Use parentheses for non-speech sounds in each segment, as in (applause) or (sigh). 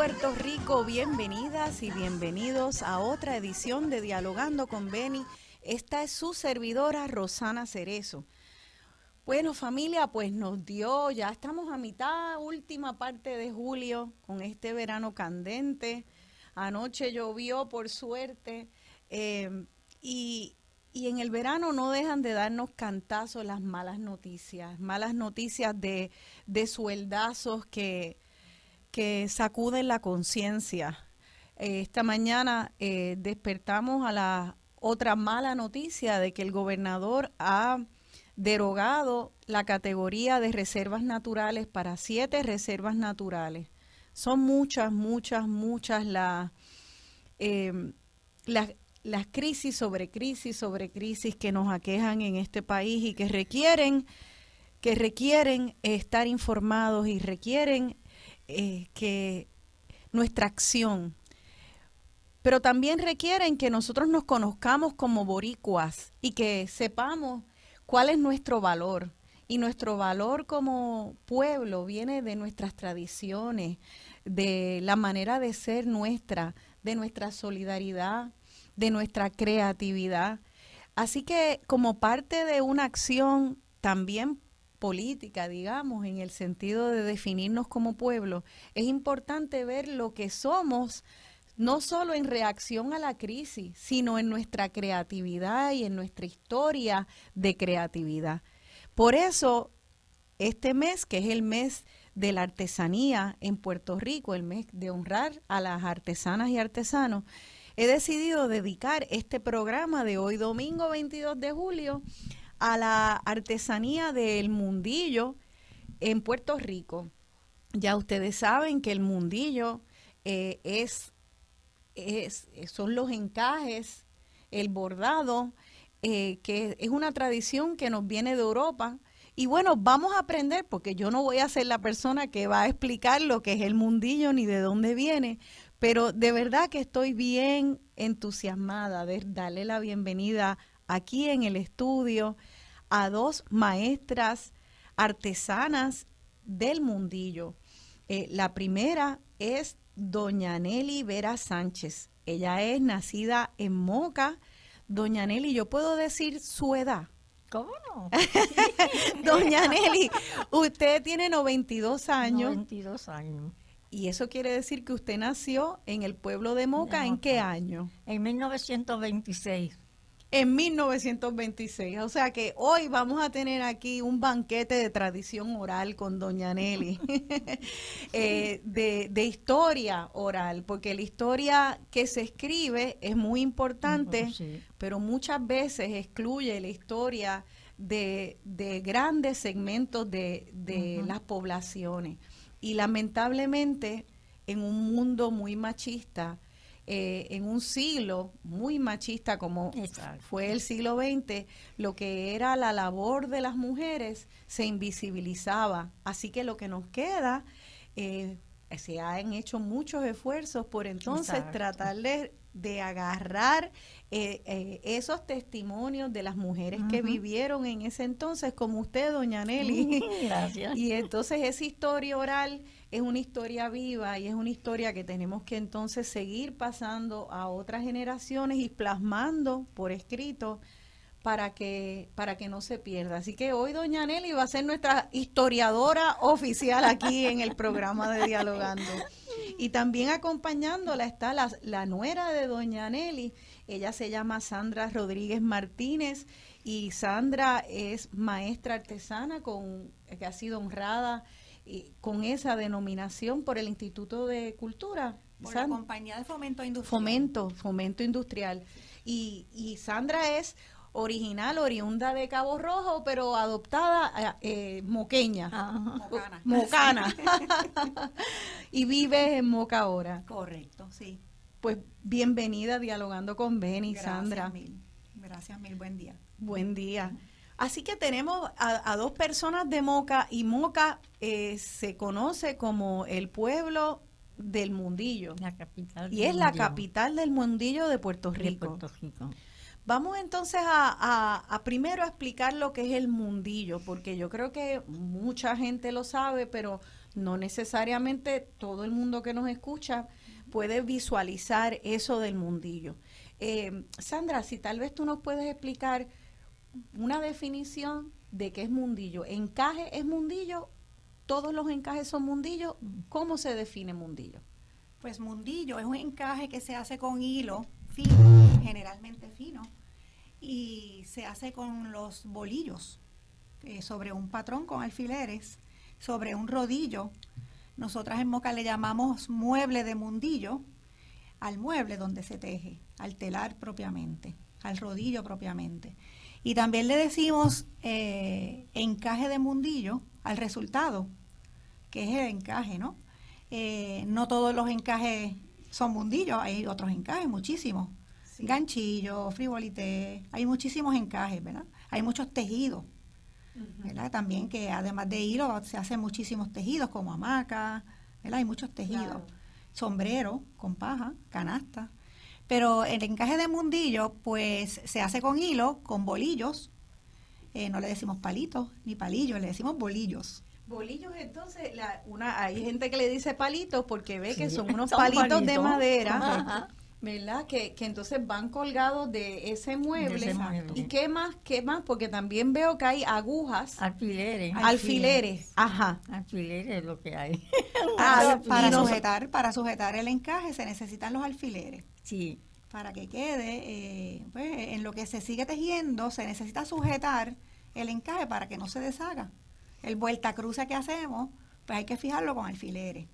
Puerto Rico, bienvenidas y bienvenidos a otra edición de Dialogando con Beni. Esta es su servidora Rosana Cerezo. Bueno familia, pues nos dio, ya estamos a mitad, última parte de julio con este verano candente. Anoche llovió por suerte eh, y, y en el verano no dejan de darnos cantazos las malas noticias, malas noticias de, de sueldazos que, que sacuden la conciencia. Eh, esta mañana eh, despertamos a la otra mala noticia de que el gobernador ha derogado la categoría de reservas naturales para siete reservas naturales. Son muchas, muchas, muchas las, eh, las, las crisis sobre crisis sobre crisis que nos aquejan en este país y que requieren que requieren estar informados y requieren eh, que nuestra acción, pero también requieren que nosotros nos conozcamos como boricuas y que sepamos cuál es nuestro valor. Y nuestro valor como pueblo viene de nuestras tradiciones, de la manera de ser nuestra, de nuestra solidaridad, de nuestra creatividad. Así que como parte de una acción también política, digamos, en el sentido de definirnos como pueblo, es importante ver lo que somos, no solo en reacción a la crisis, sino en nuestra creatividad y en nuestra historia de creatividad. Por eso, este mes, que es el mes de la artesanía en Puerto Rico, el mes de honrar a las artesanas y artesanos, he decidido dedicar este programa de hoy, domingo 22 de julio, a la artesanía del mundillo en Puerto Rico. Ya ustedes saben que el mundillo eh, es, es, son los encajes, el bordado, eh, que es una tradición que nos viene de Europa. Y bueno, vamos a aprender, porque yo no voy a ser la persona que va a explicar lo que es el mundillo ni de dónde viene, pero de verdad que estoy bien entusiasmada de darle la bienvenida aquí en el estudio a dos maestras artesanas del mundillo. Eh, la primera es doña Nelly Vera Sánchez. Ella es nacida en Moca. Doña Nelly, ¿yo puedo decir su edad? ¿Cómo no? (laughs) Doña Nelly, usted tiene 92 años. 92 años. Y eso quiere decir que usted nació en el pueblo de Moca, ¿en qué año? En 1926. En 1926. O sea que hoy vamos a tener aquí un banquete de tradición oral con Doña Nelly, (laughs) (laughs) eh, de, de, historia oral, porque la historia que se escribe es muy importante, Sí. pero muchas veces excluye la historia de, de grandes segmentos de, las poblaciones. Y lamentablemente, en un mundo muy machista, eh, en un siglo muy machista como Exacto. fue el siglo XX, lo que era la labor de las mujeres se invisibilizaba. Así que lo que nos queda, eh, se han hecho muchos esfuerzos por entonces Exacto. tratar de, de agarrar eh, eh, esos testimonios de las mujeres que vivieron en ese entonces, como usted, doña Nelly. (laughs) Gracias. Y entonces esa historia oral es una historia viva y es una historia que tenemos que entonces seguir pasando a otras generaciones y plasmando por escrito para que para que no se pierda. Así que hoy doña Nelly va a ser nuestra historiadora oficial aquí en el programa de Dialogando. Y también acompañándola está la, la nuera de doña Nelly. Ella se llama Sandra Rodríguez Martínez y Sandra es maestra artesana con que ha sido honrada y con esa denominación por el Instituto de Cultura. Por la compañía de fomento industrial. Fomento, fomento industrial. Y, y Sandra es original, oriunda de Cabo Rojo, pero adoptada eh, moqueña, Ajá. Mocana. mocana. (laughs) y vive en Moca ahora. Correcto, sí. Pues bienvenida dialogando con Beni, Gracias Sandra. mil. Gracias mil, buen día. Buen día. Así que tenemos a, a dos personas de Moca y Moca eh, se conoce como el pueblo del mundillo. La capital. Y es la capital del mundillo de Puerto de Rico. Puerto Rico. Vamos entonces a, a- a primero a explicar lo que es el mundillo, porque yo creo que mucha gente lo sabe, pero no necesariamente todo el mundo que nos escucha puede visualizar eso del mundillo. Eh, Sandra, si tal vez tú nos puedes explicar una definición de qué es mundillo. ¿Encaje es mundillo? ¿Todos los encajes son mundillo? ¿Cómo se define mundillo? Pues mundillo es un encaje que se hace con hilo fino, generalmente fino, y se hace con los bolillos, eh, sobre un patrón con alfileres, sobre un rodillo. Nosotras en Moca le llamamos mueble de mundillo al mueble donde se teje, al telar propiamente, al rodillo propiamente. Y también le decimos eh, encaje de mundillo al resultado, que es el encaje, ¿no? Eh, no todos los encajes son mundillos, hay otros encajes, muchísimos. Ganchillo, frivolité, hay muchísimos encajes, ¿verdad? Hay muchos tejidos, ¿verdad? También que además de hilo se hacen muchísimos tejidos como hamaca, ¿verdad? Hay muchos tejidos. Claro. Sombrero con paja, canasta. Pero el encaje de mundillo, pues se hace con hilo, con bolillos. Eh, no le decimos palitos ni palillos, le decimos bolillos. Bolillos, entonces, la, una, hay gente que le dice palitos porque ve que Sí, son unos son palitos, de palitos. madera, Ajá. ¿Verdad? Que, que entonces van colgados de ese mueble. De ese mueble. ¿Y qué más? ¿Qué más? Porque también veo que hay agujas, Alfileres. alfileres. Ajá. Alfileres es lo que hay. (laughs) Ah, Para- sujetar, para sujetar el encaje se necesitan los alfileres. Sí. Para que quede, eh, pues, en lo que se sigue tejiendo, se necesita sujetar el encaje para que no se deshaga. El vuelta cruce que hacemos, pues hay que fijarlo con alfileres.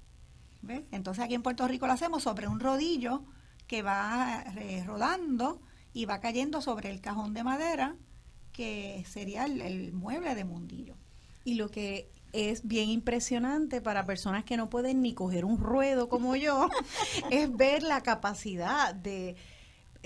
¿ves? Entonces aquí en Puerto Rico lo hacemos sobre un rodillo que va eh, rodando y va cayendo sobre el cajón de madera que sería el, el mueble de mundillo. Y lo que es bien impresionante para personas que no pueden ni coger un ruedo como yo, (laughs) es ver la capacidad de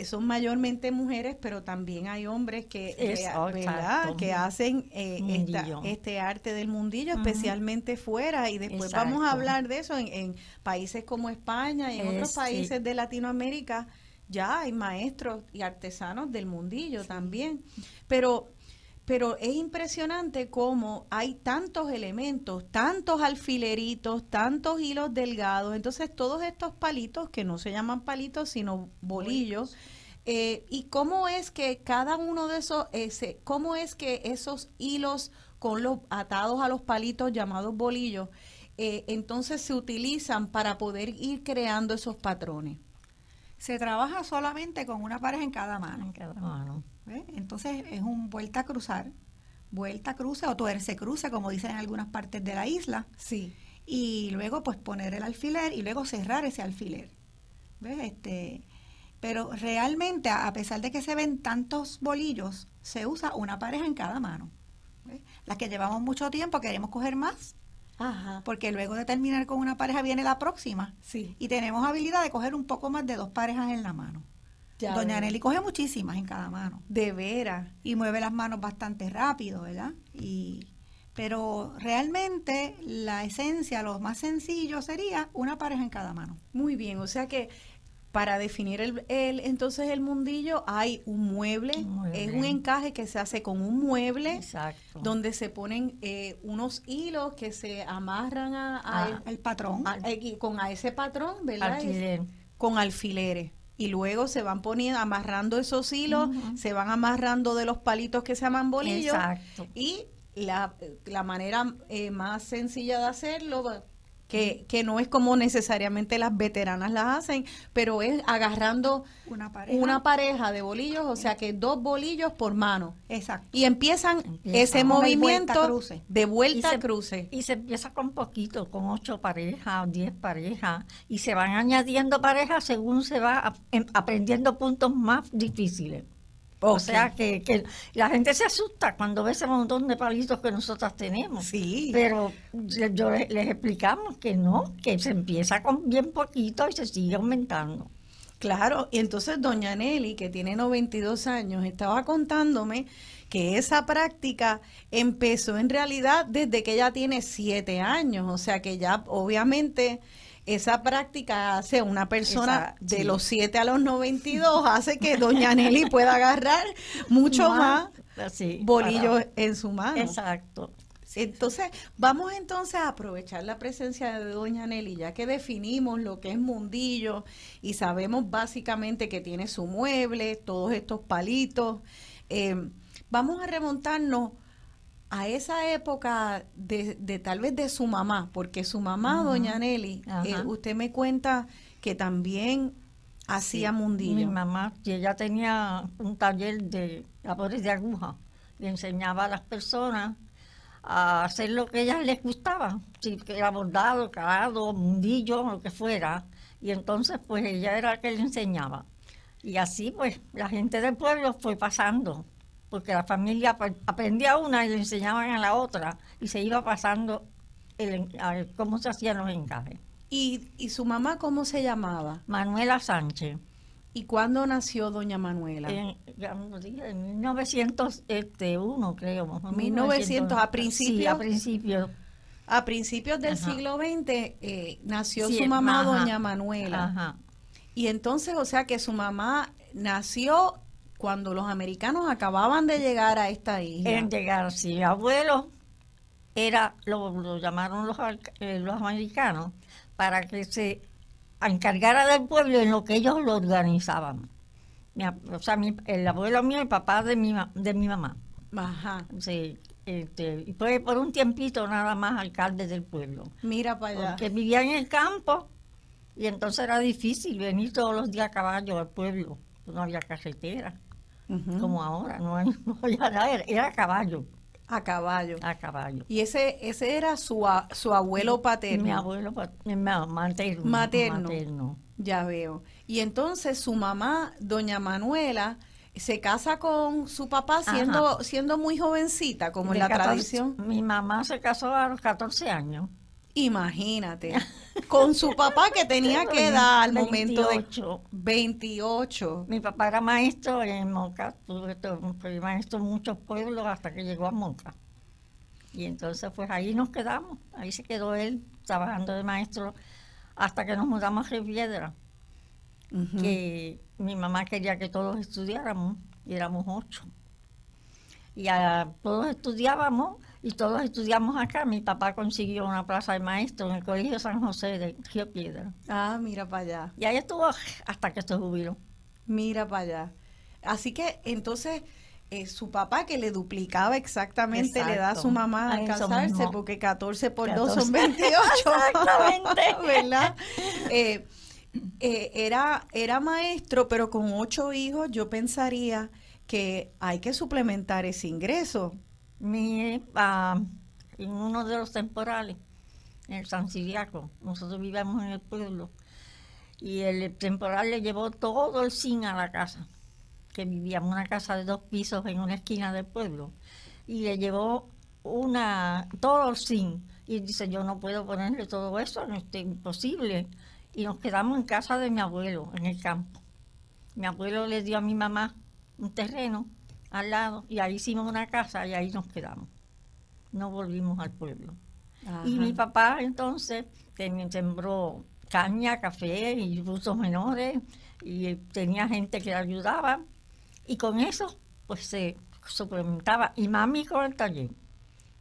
son mayormente mujeres, pero también hay hombres que, Es- eh, oh, ¿verdad? exacto. que hacen eh, esta- este arte del mundillo, especialmente fuera. Y después vamos a hablar de eso en, en países como España y en Eh, otros sí. países de Latinoamérica. Ya hay maestros y artesanos del mundillo también. Pero pero es impresionante cómo hay tantos elementos, tantos alfileritos, tantos hilos delgados. Entonces, todos estos palitos, que no se llaman palitos, sino bolillos, eh, y cómo es que cada uno de esos, ese, cómo es que esos hilos con los atados a los palitos llamados bolillos, eh, entonces se utilizan para poder ir creando esos patrones. Se trabaja solamente con una pareja en cada mano. En cada mano. Entonces es un vuelta a cruzar, vuelta cruce o tuerce cruce, como dicen en algunas partes de la isla. Sí. y luego pues poner el alfiler y luego cerrar ese alfiler. ¿Ves? Este, pero realmente, a a pesar de que se ven tantos bolillos, se usa una pareja en cada mano. ¿Ves? Las que llevamos mucho tiempo queremos coger más, Ajá. porque luego de terminar con una pareja viene la próxima. Sí. Y tenemos habilidad de coger un poco más de dos parejas en la mano. Ya Doña. Nelly coge muchísimas en cada mano De veras. y mueve las manos bastante rápido, ¿verdad? Y, pero realmente la esencia, lo más sencillo sería una pareja en cada mano. Muy bien, o sea que para definir el, el- entonces el mundillo hay un mueble, es un encaje que se hace con un mueble Exacto. donde se ponen eh, unos hilos que se amarran a, a Ah, el- El patrón. a- eh, con a ese patrón, ¿verdad? Alfiler. con alfileres. Y luego se van poniendo, amarrando esos hilos, se van amarrando de los palitos que se llaman bolillos. Exacto. Y la, la manera eh, más sencilla de hacerlo, que, que no es como necesariamente las veteranas las hacen, pero es agarrando una pareja. una pareja de bolillos, o sea que dos bolillos por mano. Exacto. Y empiezan Empieza ese movimiento vuelta cruce. de vuelta Y se- cruce. Y se empieza con poquito, con ocho parejas, diez parejas, y se van añadiendo parejas según se va em- aprendiendo puntos más difíciles. O sea que, que la gente se asusta cuando ve ese montón de palitos que nosotras tenemos. Sí. Pero yo- yo les, les explicamos que no, que se empieza con bien poquito y se sigue aumentando. Claro, y entonces doña Nelly, que tiene 92 años, estaba contándome que esa práctica empezó en realidad desde que ella tiene 7 años, o sea que ya obviamente esa práctica hace una persona de los 7 a los 92, hace que doña (laughs) Nelly pueda agarrar mucho más bolillos para- en su mano. Exacto. Entonces, vamos entonces a aprovechar la presencia de Doña Nelly, ya que definimos lo que es mundillo y sabemos básicamente que tiene su mueble, todos estos palitos. eh, vamos a remontarnos a esa época de, de tal vez de su mamá, porque su mamá. Doña Nelly, eh, usted me cuenta que también hacía Sí, mundillo. Mi mamá, y ella tenía un taller de labores de aguja y enseñaba a las personas a hacer lo que a ellas les gustaba, si que era bordado, calado, mundillo, lo que fuera. Y entonces, pues ella era la que le enseñaba. Y así, pues, la gente del pueblo fue pasando, porque la familia aprendía una y le enseñaban a la otra, y se iba pasando el cómo se hacían los encajes. ¿Y, ¿Y su mamá cómo se llamaba? Manuela Sánchez. ¿Y cuándo nació Doña Manuela? En, ya no dije, en 1901, creo. más o menos, 1900, a Sí, principios- a principios. A principios del Ajá. siglo XX eh, nació Sí, su mamá, ajá. doña Manuela. Ajá. Y entonces, o sea que su mamá nació cuando los americanos acababan de llegar a esta isla. En llegar, sí, mi abuelo era, lo, lo llamaron los, eh, los americanos, para que se encargara del pueblo en lo que ellos lo organizaban. Mi o sea, mi- el abuelo mío, el papá de mi, de mi mamá. Ajá. Sí, este, y fue por un tiempito nada más alcalde del pueblo. Mira para allá. porque vivía en el campo y entonces era difícil venir todos los días a caballo al pueblo. No había carretera, Como ahora, no, (laughs) no era, era a caballo, A caballo. a caballo. Y ese ese era su, a- su abuelo paterno. Mi abuelo pa- mi ma- materno. Materno. materno. Ya veo. Y entonces su mamá, doña Manuela, se casa con su papá siendo, siendo muy jovencita, como en la 14 tradición. Mi mamá se casó a los 14 años. Imagínate. Con su papá que tenía que edad al momento de 28. 28. Mi papá era maestro en Moca, tuve fue maestro en muchos pueblos hasta que llegó a Moca. Y entonces pues ahí nos quedamos, ahí se quedó él trabajando de maestro hasta que nos mudamos a Ujú. que mi mamá quería que todos estudiáramos y éramos ocho. Y a- todos estudiábamos y todos estudiamos acá. Mi papá consiguió una plaza de maestro en el Colegio San José de Río Piedra. Ah, mira para allá. Y ahí estuvo hasta que se jubiló. Mira para allá. Así que entonces eh, su papá que le duplicaba exactamente le da a su Exacto. mamá A casarse porque 14 por 2 14. son 28. (laughs) Exactamente. (laughs) ¿Verdad? Eh, eh, era, era maestro, pero con ocho hijos yo pensaría que hay que suplementar ese ingreso. Mi, ah, en uno de los temporales, en San Siriaco, nosotros vivíamos en el pueblo, y el temporal le llevó todo el zinc a la casa, que vivíamos una casa de dos pisos en una esquina del pueblo, y le llevó una todo el zinc, y dice, yo no puedo ponerle todo eso, no es imposible, y nos quedamos en casa de mi abuelo, en el campo. Mi abuelo le dio a mi mamá un terreno al lado y ahí hicimos una casa y ahí nos quedamos. No volvimos al pueblo. Y mi papá entonces sembró caña, café y frutos menores y eh, tenía gente que le ayudaba y con eso pues se suplementaba y mami con el taller.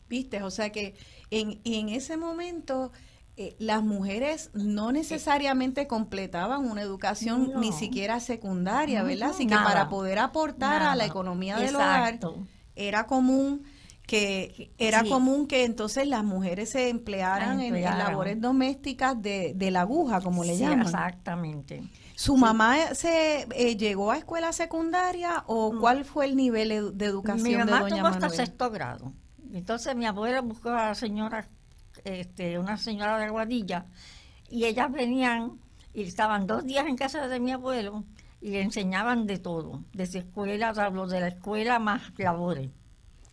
¿Viste? O sea que en, en ese momento eh, las mujeres no necesariamente completaban una educación No. ni siquiera secundaria, ¿verdad? Así que Nada. para poder aportar a la Nada. economía del hogar Exacto. era común que era Sí. común que entonces las mujeres se emplearan en- en, labores domésticas de, de la aguja, como le Sí, llaman. Exactamente. ¿Su mamá se eh, llegó a escuela secundaria o cuál fue el nivel de educación Mi mamá de doña tuvo hasta Manuela? sexto grado. Entonces mi abuela buscó a la señora, este, una señora de Aguadilla, y ellas venían y estaban dos días en casa de mi abuelo y le enseñaban de todo, desde escuela, lo de la escuela más labores.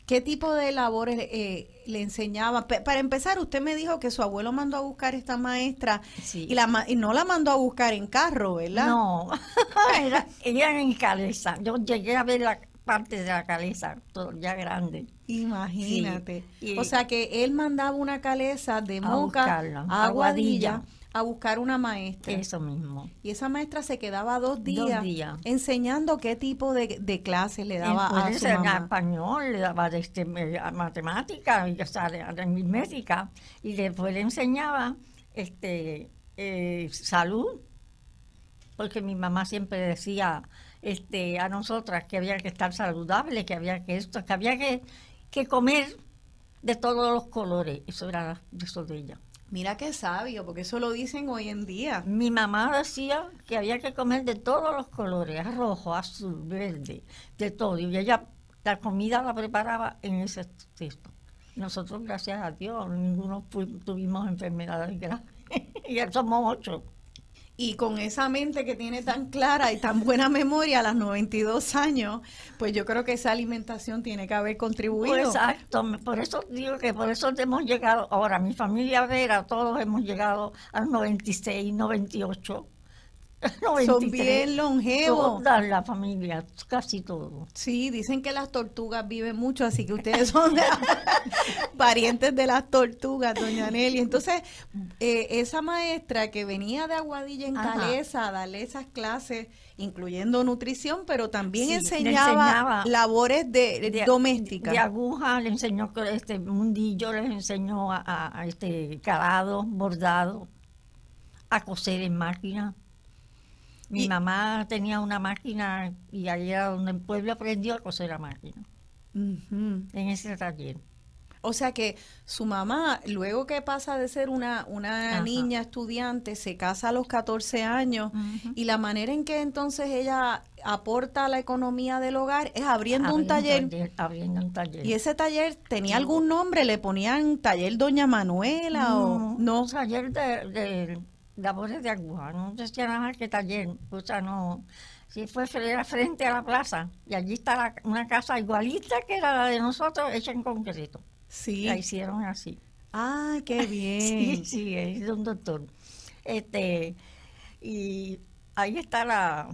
¿Qué tipo de labores eh, le enseñaba? Para empezar, usted me dijo que su abuelo mandó a buscar esta maestra Sí. y, la, ma- y no la mandó a buscar en carro, ¿verdad? No, (laughs) era, eran en caleza. Yo llegué a ver la parte de la caleza, todo ya grande. Imagínate. Sí, o sea que él mandaba una caleza de Moca a Aguadilla a buscar una maestra. Eso mismo. Y esa maestra se quedaba dos días, días. enseñando qué tipo de, de clases le daba a su mamá. español, le daba este, matemática, y, o sea, aritmética, y después le enseñaba este, eh, salud, porque mi mamá siempre decía este, a nosotras que había que estar saludable, que había que esto, que había que, que comer de todos los colores. Eso era eso de ella. Mira qué sabio, porque eso lo dicen hoy en día. Mi mamá decía que había que comer de todos los colores, rojo, azul, verde, de todo. Y ella la comida la preparaba en ese texto. Nosotros, gracias a Dios, ninguno tuvimos enfermedades (laughs) graves. y ya somos ocho. Y con esa mente que tiene tan clara y tan buena memoria a los 92 años, pues yo creo que esa alimentación tiene que haber contribuido. Exacto, por eso digo que por eso hemos llegado, ahora mi familia Vera, todos hemos llegado a los 96, 98, (laughs) 93. Son bien longevos. Toda la familia, casi todo. Sí, dicen que las tortugas viven mucho, así que ustedes son (laughs) parientes de las tortugas, doña Nelly. Entonces, eh, esa maestra que venía de Aguadilla en Ajá. Calesa a darle esas clases, incluyendo nutrición, pero también Sí, enseñaba, enseñaba labores de, de- domésticas. De aguja le enseñó este mundillo, les enseñó a, a- a este calado, bordado, a coser en máquina. Mi Y- mamá tenía una máquina y ahí era donde el pueblo aprendió a coser a máquina, en ese taller. O sea que su mamá, luego que pasa de ser una, una Ajá. niña estudiante, se casa a los 14 años y la manera en que entonces ella aporta a la economía del hogar es abriendo un taller. Abriendo un taller. ¿Y ese taller tenía algún nombre? ¿Le ponían taller Doña Manuela o no? taller de, de labores de aguja, no decía nada más que taller, o sea, no. Sí, fue frente a la plaza y allí está la- una casa igualita que era la de nosotros, hecha en concreto. Sí. La hicieron así. Ay, qué (laughs) bien. Sí, sí, es un doctor. Este, y ahí está la,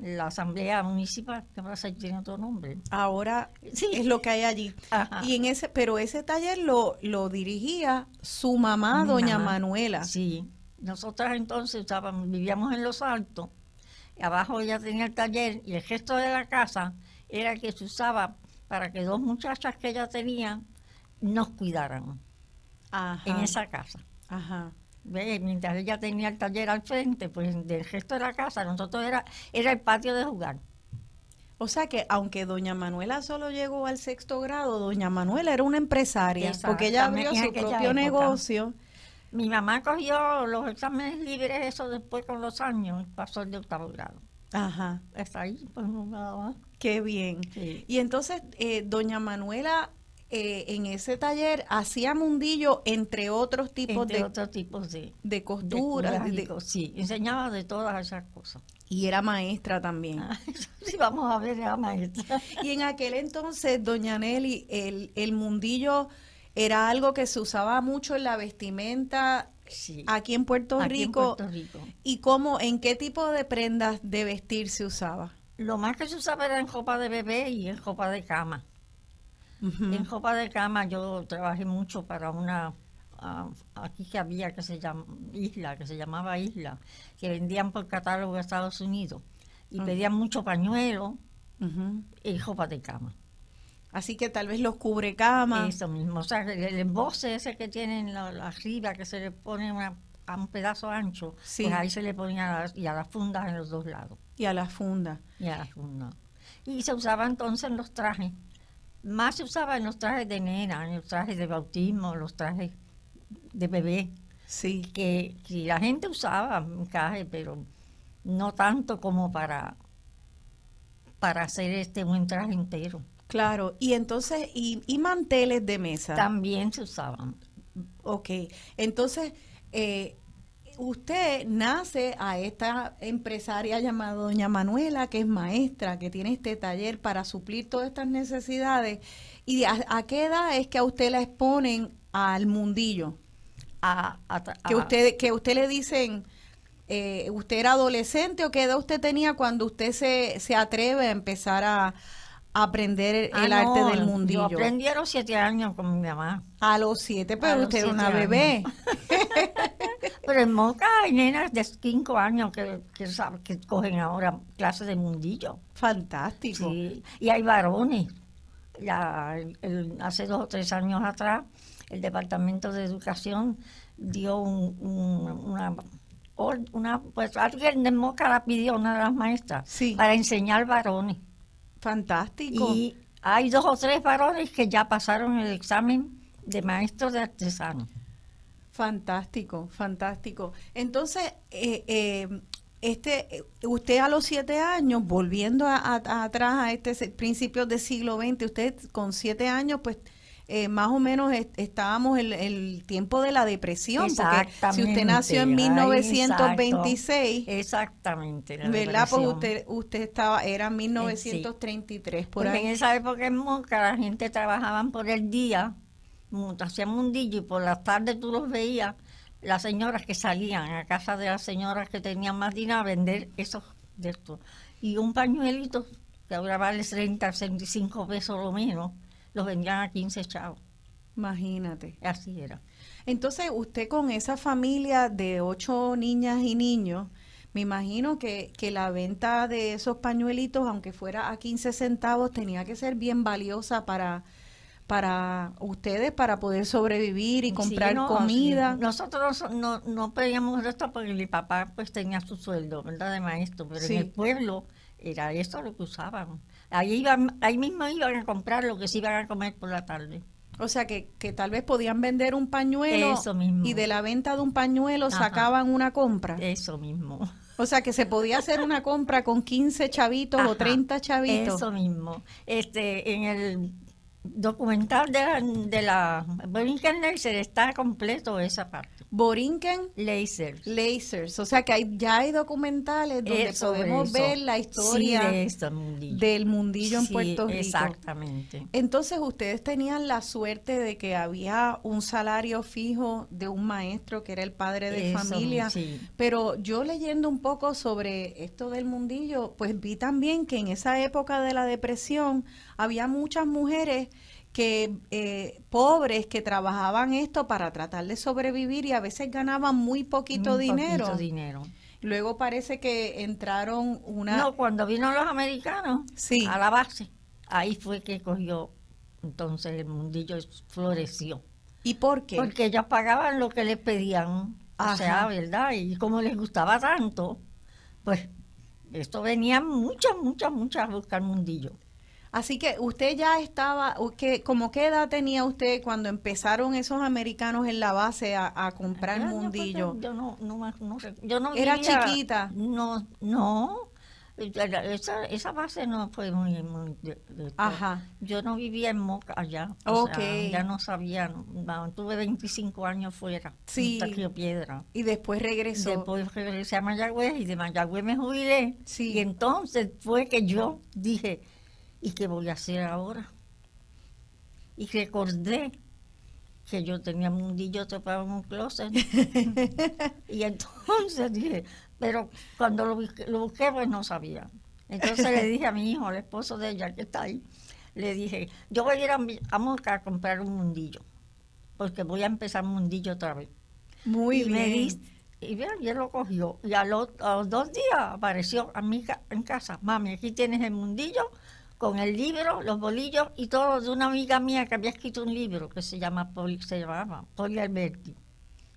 la asamblea municipal, que ahora tiene otro nombre. Ahora Sí. es lo que hay allí. Ajá. Y en ese, pero ese taller lo, lo dirigía su mamá, Mi Doña mamá. Manuela. Sí, nosotras entonces usábamos, vivíamos en Los Altos, y abajo ella tenía el taller y el gesto de la casa era que se usaba para que dos muchachas que ella tenía nos cuidaran Ajá. en esa casa. Ajá. Ve, Mientras ella tenía el taller al frente, pues del resto de la casa, nosotros era, era el patio de jugar. O sea que aunque doña Manuela solo llegó al sexto grado, doña Manuela era una empresaria, porque ella abrió su propio época. negocio. Mi mamá cogió los exámenes libres, eso después con los años, pasó el de octavo grado. Ajá, Hasta ahí, pues no nada más. qué bien. Sí. Y entonces, eh, doña Manuela eh, en ese taller hacía mundillo, entre otros tipos Entre de, otros tipos de, de de costuras, de- cosas. Sí, enseñaba de todas esas cosas. y era maestra también. Ah, (laughs) sí, vamos a ver, era maestra. Y en aquel entonces, doña Nelly, el, el mundillo era algo que se usaba mucho en la vestimenta Sí. aquí en Puerto Aquí en Rico. Puerto Rico. ¿Y cómo, en qué tipo de prendas de vestir se usaba? Lo más que se usaba era en ropa de bebé y en ropa de cama. En ropa de cama yo trabajé mucho para una, ah, aquí que había que se llama Isla, que se llamaba Isla, que vendían por catálogo de Estados Unidos. Y pedían mucho pañuelo y ropa de cama. Así que tal vez los cubrecamas. Eso mismo. O sea, el, el emboce ese que tienen la, la arriba, que se le pone una- a un pedazo ancho, Sí. pues ahí se le ponía a las, y a las fundas en los dos lados. y a las fundas. Y a las fundas. Y se usaba entonces en los trajes. Más se usaba en los trajes de nena, en los trajes de bautismo, los trajes de bebé. Sí. Que, que la gente usaba encaje, pero no tanto como para, para hacer este un traje entero. Claro. Y entonces, y, y manteles de mesa. También se usaban. Ok. Entonces, eh, usted nace a esta empresaria llamada doña Manuela, que es maestra, que tiene este taller para suplir todas estas necesidades. ¿Y a, a qué edad es que a usted la exponen al mundillo? A, a Que usted, que usted le dicen, eh, ¿usted era adolescente o qué edad usted tenía cuando usted se, se atreve a empezar a aprender Ah, el no, arte del Yo mundillo? aprendí a los siete años con mi mamá. A los siete, pero los usted era una bebé. (laughs) Pero en Moca hay nenas de cinco años que, que, que cogen ahora clases de mundillo. Fantástico. Sí, y hay varones. Ya, el- hace dos o tres años atrás, el Departamento de Educación dio un- un- una, una, pues alguien de Moca la pidió, una de las maestras, Sí. para enseñar varones. Fantástico. Y hay dos o tres varones que ya pasaron el examen de maestro de artesano. Fantástico, fantástico. Entonces, eh, eh, este, usted a los siete años, volviendo a, a- atrás a este principios del siglo XX, usted con siete años, pues eh, más o menos est- estábamos en el tiempo de la depresión, porque si usted nació en Exactamente, ay, 1926, Exactamente. la ¿verdad? Pues usted, usted estaba, era 1933, por Porque ahí. en esa época en Moca la gente trabajaban por el día, hacían mundillo y por las tardes tú los veías, las señoras que salían a casa de las señoras que tenían más dinero a vender esos de estos. Y un pañuelito que ahora vale 30, 65 pesos lo menos, los vendían a 15 chavos. Imagínate. Así era. Entonces, usted con esa familia de ocho niñas y niños, me imagino que, que la venta de esos pañuelitos, aunque fuera a 15 centavos, tenía que ser bien valiosa para, para ustedes, para poder sobrevivir y Sí, comprar no, comida. sí. Nosotros no, no pedíamos esto porque mi papá pues tenía su sueldo, ¿verdad? De maestro, pero Sí. en el pueblo era eso lo que usaban. Ahí, iban, ahí mismo iban a comprar lo que se iban a comer por la tarde. O sea, que, que tal vez podían vender un pañuelo Eso mismo. y de la venta de un pañuelo Ajá. sacaban una compra. Eso mismo. O sea, que se podía hacer una compra con 15 chavitos o Ajá, 30 chavitos. Eso mismo. Este, en el documental de la, de la Borinquen Laser está completo esa parte. Borinquen Lasers. Lasers, o sea que hay, ya hay documentales donde Eh, podemos eso. ver la historia Sí, de mundillo. del mundillo en Sí, Puerto Rico. Exactamente. Entonces ustedes tenían la suerte de que había un salario fijo de un maestro que era el padre de Eso, familia, sí. pero yo leyendo un poco sobre esto del mundillo, pues vi también que en esa época de la depresión había muchas mujeres que eh, pobres que trabajaban esto para tratar de sobrevivir y a veces ganaban muy poquito Muy dinero. poquito dinero. Luego parece que entraron una... No, cuando vino los americanos Sí. a la base, ahí fue que cogió, entonces el mundillo floreció. ¿Y por qué? Porque ellos pagaban lo que les pedían, Ajá. o sea, ¿verdad? Y como les gustaba tanto, pues esto venían muchas, muchas, muchas a buscar mundillo. Así que usted ya estaba, que, ¿como qué edad tenía usted cuando empezaron esos americanos en la base a, a comprar Yo mundillo? Yo no, no, me- no yo no ¿Era chiquita? No, no. Esa, esa base no fue muy... muy de- de esto. Ajá. Yo no vivía en Moca allá. o sea, Ok. ya no sabía. no, tuve 25 años fuera. Sí. En Río Piedra. Y después regresó. Después regresé a Mayagüez y de Mayagüez me jubilé. Sí. Y entonces fue que yo dije, ¿y qué voy a hacer ahora? Y recordé que yo tenía mundillo tapado en un closet. (laughs) y entonces dije, pero cuando lo busqué, lo busqué, pues no sabía. Entonces le dije a mi hijo, al esposo de ella que está ahí, le dije, yo voy a ir a, a Moca a comprar un mundillo, porque voy a empezar mundillo otra vez. Muy y me bien. di- y bien, él lo cogió. Y a los, a los dos días apareció a mi en casa. Mami, aquí tienes el mundillo con el libro, los bolillos y todo de una amiga mía que había escrito un libro que se llama se llamaba Poli Alberti,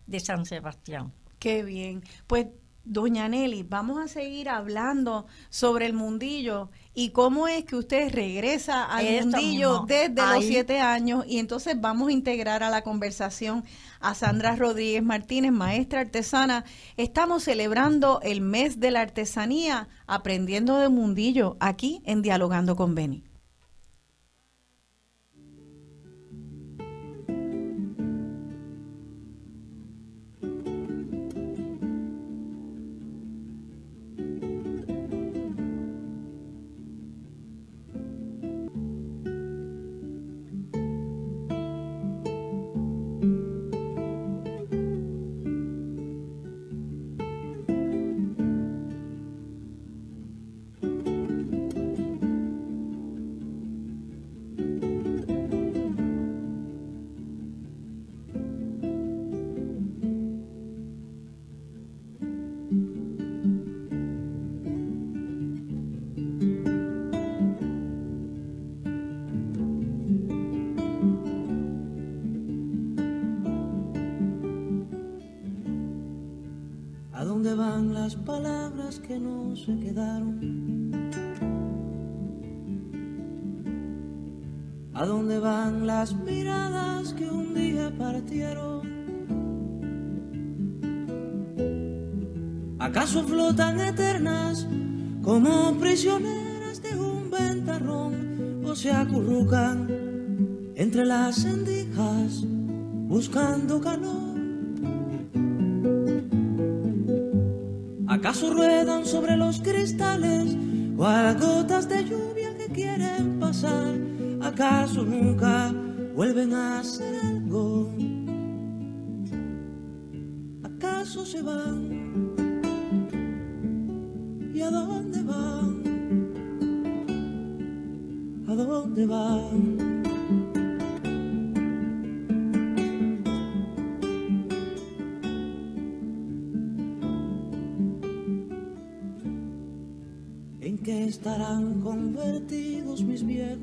de San Sebastián. Qué bien. Pues, doña Nelly, vamos a seguir hablando sobre el mundillo y cómo es que usted regresa al mundillo mismo. desde los siete años y entonces vamos a integrar a la conversación a Sandra Rodríguez Martínez, maestra artesana. Estamos celebrando el mes de la artesanía, aprendiendo de mundillo, aquí en Dialogando con Beni. Se quedaron? ¿A dónde van las miradas que un día partieron? ¿Acaso flotan eternas como prisioneras de un ventarrón o se acurrucan entre las endijas buscando calor? ¿Acaso ruedan sobre los cristales o a gotas de lluvia que quieren pasar? ¿Acaso nunca vuelven a hacer algo? ¿Acaso se van?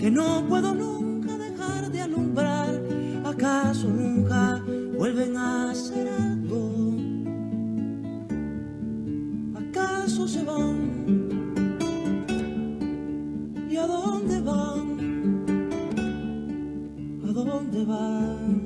que no puedo nunca dejar de alumbrar? ¿Acaso nunca vuelven a hacer algo? ¿Acaso se van? ¿Y a dónde van? ¿A dónde van?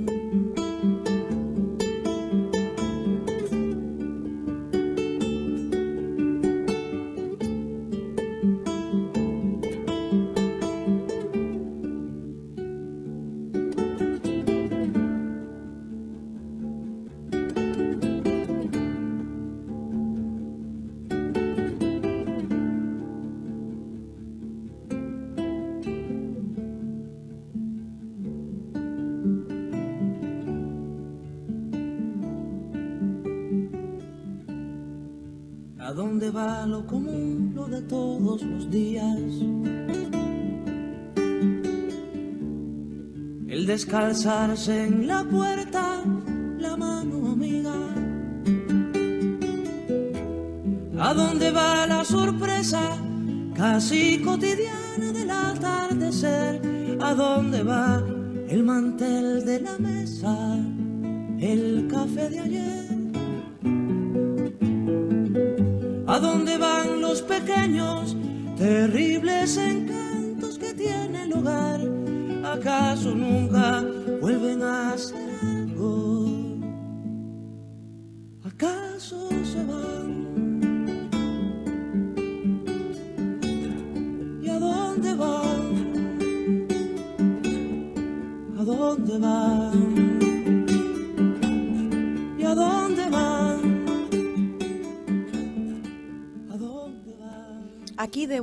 Dónde va lo común, lo de todos los días? El descalzarse en la puerta, la mano amiga. ¿A dónde va la sorpresa casi cotidiana del atardecer? ¿A dónde va el mantel de la mesa, el café de ayer? ¿A dónde van los pequeños, terribles encantos que tiene el hogar? ¿Acaso nunca vuelven a hacer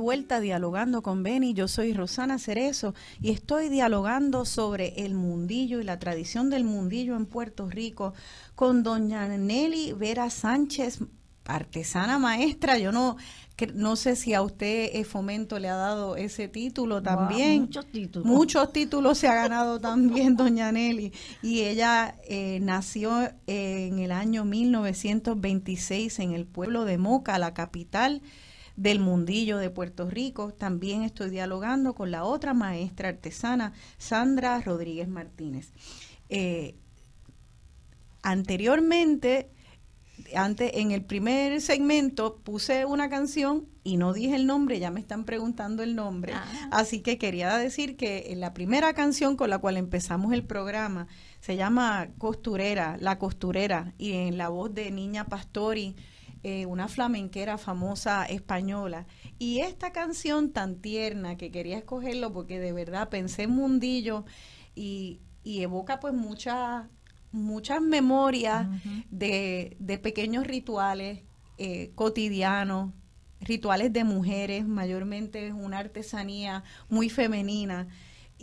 vuelta dialogando con Beni, yo soy Rosana Cerezo y estoy dialogando sobre el mundillo y la tradición del mundillo en Puerto Rico con doña Nelly Vera Sánchez, artesana maestra. Yo no, no sé si a usted eh, Fomento le ha dado ese título también. Wow, muchos títulos. Muchos títulos se ha ganado también (laughs) doña Nelly. Y ella eh, nació en el año 1926 en el pueblo de Moca, la capital del mundillo de Puerto Rico. También estoy dialogando con la otra maestra artesana, Sandra Rodríguez Martínez. Eh, anteriormente, antes en el primer segmento puse una canción y no dije el nombre, ya me están preguntando el nombre. Ah. Así que quería decir que la primera canción con la cual empezamos el programa se llama Costurera, La Costurera, y en la voz de Niña Pastori, eh, una flamenquera famosa española. Y esta canción tan tierna que quería escogerlo porque de verdad pensé en Mundillo y, y evoca pues muchas muchas memorias de, de pequeños rituales eh, cotidianos, rituales de mujeres, mayormente es una artesanía muy femenina.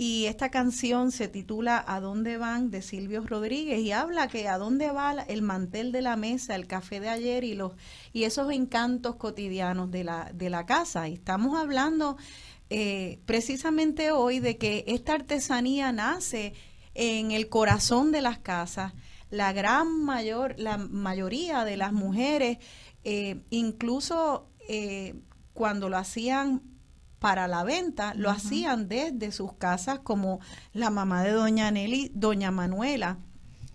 Y esta canción se titula ¿A dónde van? de Silvio Rodríguez y habla que a dónde va el mantel de la mesa, el café de ayer y los y esos encantos cotidianos de la, de la casa. Y estamos hablando eh, precisamente hoy de que esta artesanía nace en el corazón de las casas. La gran mayor, la mayoría de las mujeres, eh, incluso eh, cuando lo hacían para la venta, lo hacían desde sus casas, como la mamá de doña Nelly, doña Manuela.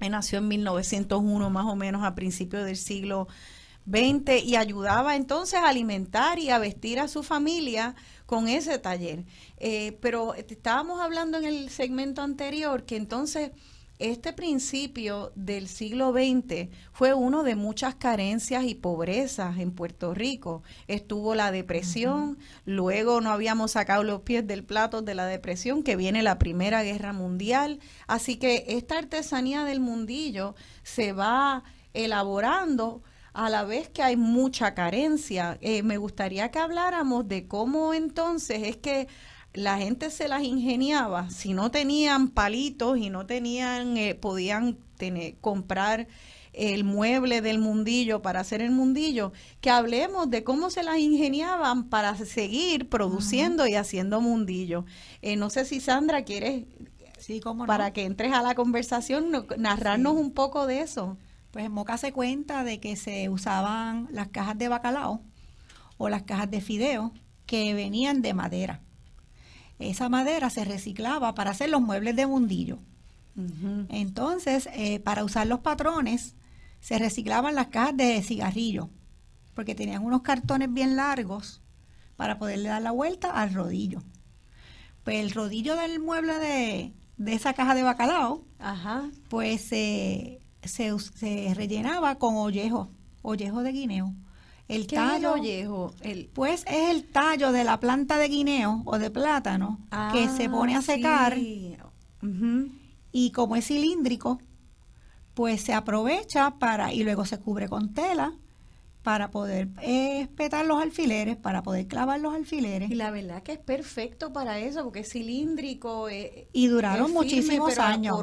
Nació en 1901, más o menos a principios del siglo XX, y ayudaba entonces a alimentar y a vestir a su familia con ese taller. Eh, pero estábamos hablando en el segmento anterior que entonces este principio del siglo XX fue uno de muchas carencias y pobrezas en Puerto Rico. Estuvo la depresión, luego no habíamos sacado los pies del plato de la depresión, que viene la Primera Guerra Mundial. Así que esta artesanía del mundillo se va elaborando a la vez que hay mucha carencia. Eh, me gustaría que habláramos de cómo entonces es que la gente se las ingeniaba, si no tenían palitos y no tenían, eh, podían tener, comprar el mueble del mundillo para hacer el mundillo, que hablemos de cómo se las ingeniaban para seguir produciendo y haciendo mundillo. Eh, no sé si Sandra quieres, Sí, cómo no. para que entres a la conversación, no- narrarnos un poco de eso. Pues en Moca se cuenta de que se usaban las cajas de bacalao o las cajas de fideo que venían de madera. Esa madera se reciclaba para hacer los muebles de mundillo. Entonces, eh, para usar los patrones, se reciclaban las cajas de cigarrillo, porque tenían unos cartones bien largos para poderle dar la vuelta al rodillo. Pues el rodillo del mueble de, de esa caja de bacalao, Ajá. pues se, se rellenaba con ollejo, ollejo de guineo. El ¿Qué es el tallo, ollejo? El, pues es el tallo de la planta de guineo o de plátano que se pone a Ah, secar sí. Y como es cilíndrico, pues se aprovecha para y luego se cubre con tela para poder eh, espetar los alfileres, para poder clavar los alfileres. Y la verdad que es perfecto para eso, porque es cilíndrico. eh, Y duraron es firme, muchísimos pero años.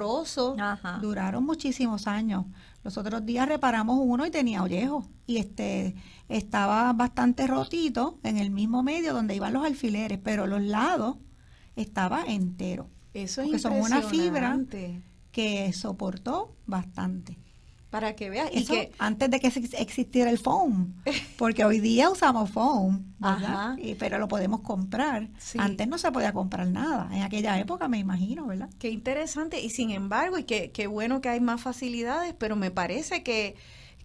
Ajá. Duraron muchísimos años. Los otros días reparamos uno y tenía ollejo y este estaba bastante rotito en el mismo medio donde iban los alfileres, pero los lados estaba entero. Eso es son una fibra que soportó bastante. Para que veas. Y Eso que, antes de que ex- existiera el foam, (laughs) porque hoy día usamos foam. Ajá. Y- pero lo podemos comprar. Sí. Antes no se podía comprar nada, en aquella época me imagino, ¿verdad? Qué interesante y sin embargo, y qué, qué bueno que hay más facilidades, pero me parece que,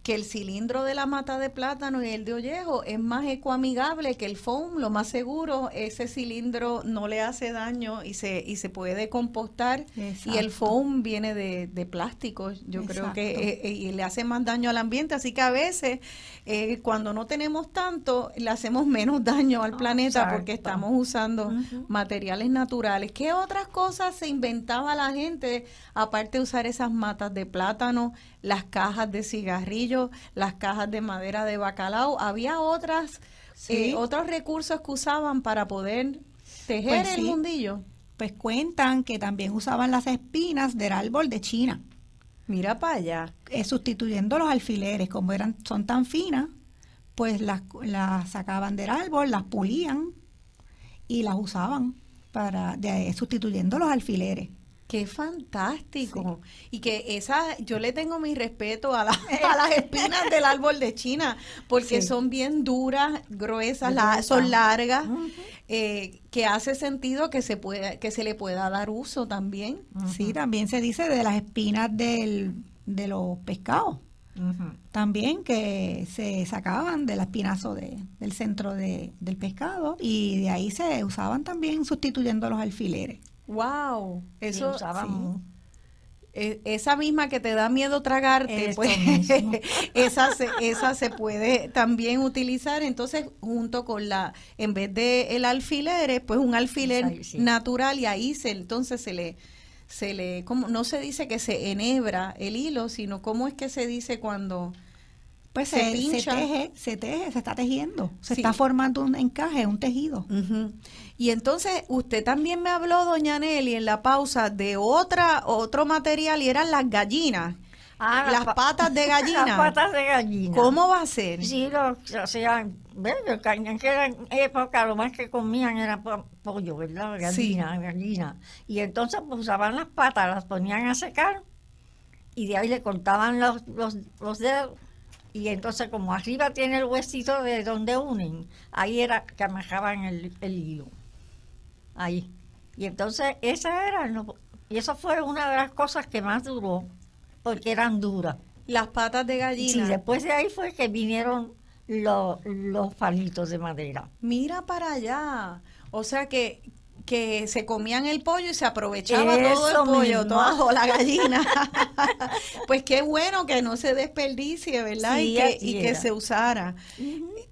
que el cilindro de la mata de plátano y el de ollejo es más ecoamigable que el foam, lo más seguro, ese cilindro no le hace daño y se, y se puede compostar. Y el foam viene de, de plástico, yo creo que eh, eh, y le hace más daño al ambiente, así que a veces eh, cuando no tenemos tanto, le hacemos menos daño al planeta porque estamos usando materiales naturales. ¿Qué otras cosas se inventaba la gente aparte de usar esas matas de plátano, las cajas de cigarrillos, las cajas de madera de bacalao? Había otras Sí. eh, otros recursos que usaban para poder tejer Pues el sí. mundillo. Pues cuentan que también usaban las espinas del árbol de China, Mira para allá. eh, sustituyendo los alfileres, como eran son tan finas, pues las, las sacaban del árbol, las pulían y las usaban para de- sustituyendo los alfileres. Qué fantástico. Y que esa, yo le tengo mi respeto a, la- (laughs) a las espinas del árbol de China, porque Sí. son bien duras, gruesas, la- son largas, eh, que hace sentido que se pueda, que se le pueda dar uso también. Sí, también se dice de las espinas del, de los pescados. También que se sacaban del espinazo de, del centro de- del pescado y de ahí se usaban también sustituyendo los alfileres. Wow, Eso eso usábamos. eh, esa misma que te da miedo tragarte, Esto pues mismo. (laughs) esa se, esa se puede también utilizar. Entonces, junto con la, en vez de el alfiler, pues un alfiler Ahí sí. natural y ahí se, entonces se le, se le, como no se dice que se enhebra el hilo, sino cómo es que se dice cuando Pues Se se, se pincha. teje, se teje, se está tejiendo, se Sí. está formando un encaje, un tejido. Y entonces usted también me habló, doña Nelly, en la pausa de otra otro material y eran las gallinas, Ah, las pa- patas de (laughs) gallina. Las patas de gallina. ¿Cómo va a ser? Sí, lo hacían, bueno, que en aquella época lo más que comían era po- pollo, ¿verdad? Gallina, gallina. Y entonces pues, usaban las patas, las ponían a secar y de ahí le cortaban los, los, los dedos. Y entonces como arriba tiene el huesito de donde unen, ahí era que amajaban el, el hilo. Ahí. Y entonces esa era, y eso fue una de las cosas que más duró, porque eran duras. Las patas de Sí, gallina. después de ahí fue que vinieron los, los palitos de madera. Mira para allá. O sea que, que se comían el pollo y se aprovechaba todo el pollo, mismo. toda (laughs) la gallina. pues qué bueno que no se desperdicie, ¿verdad? Sí, y que, y que se usara.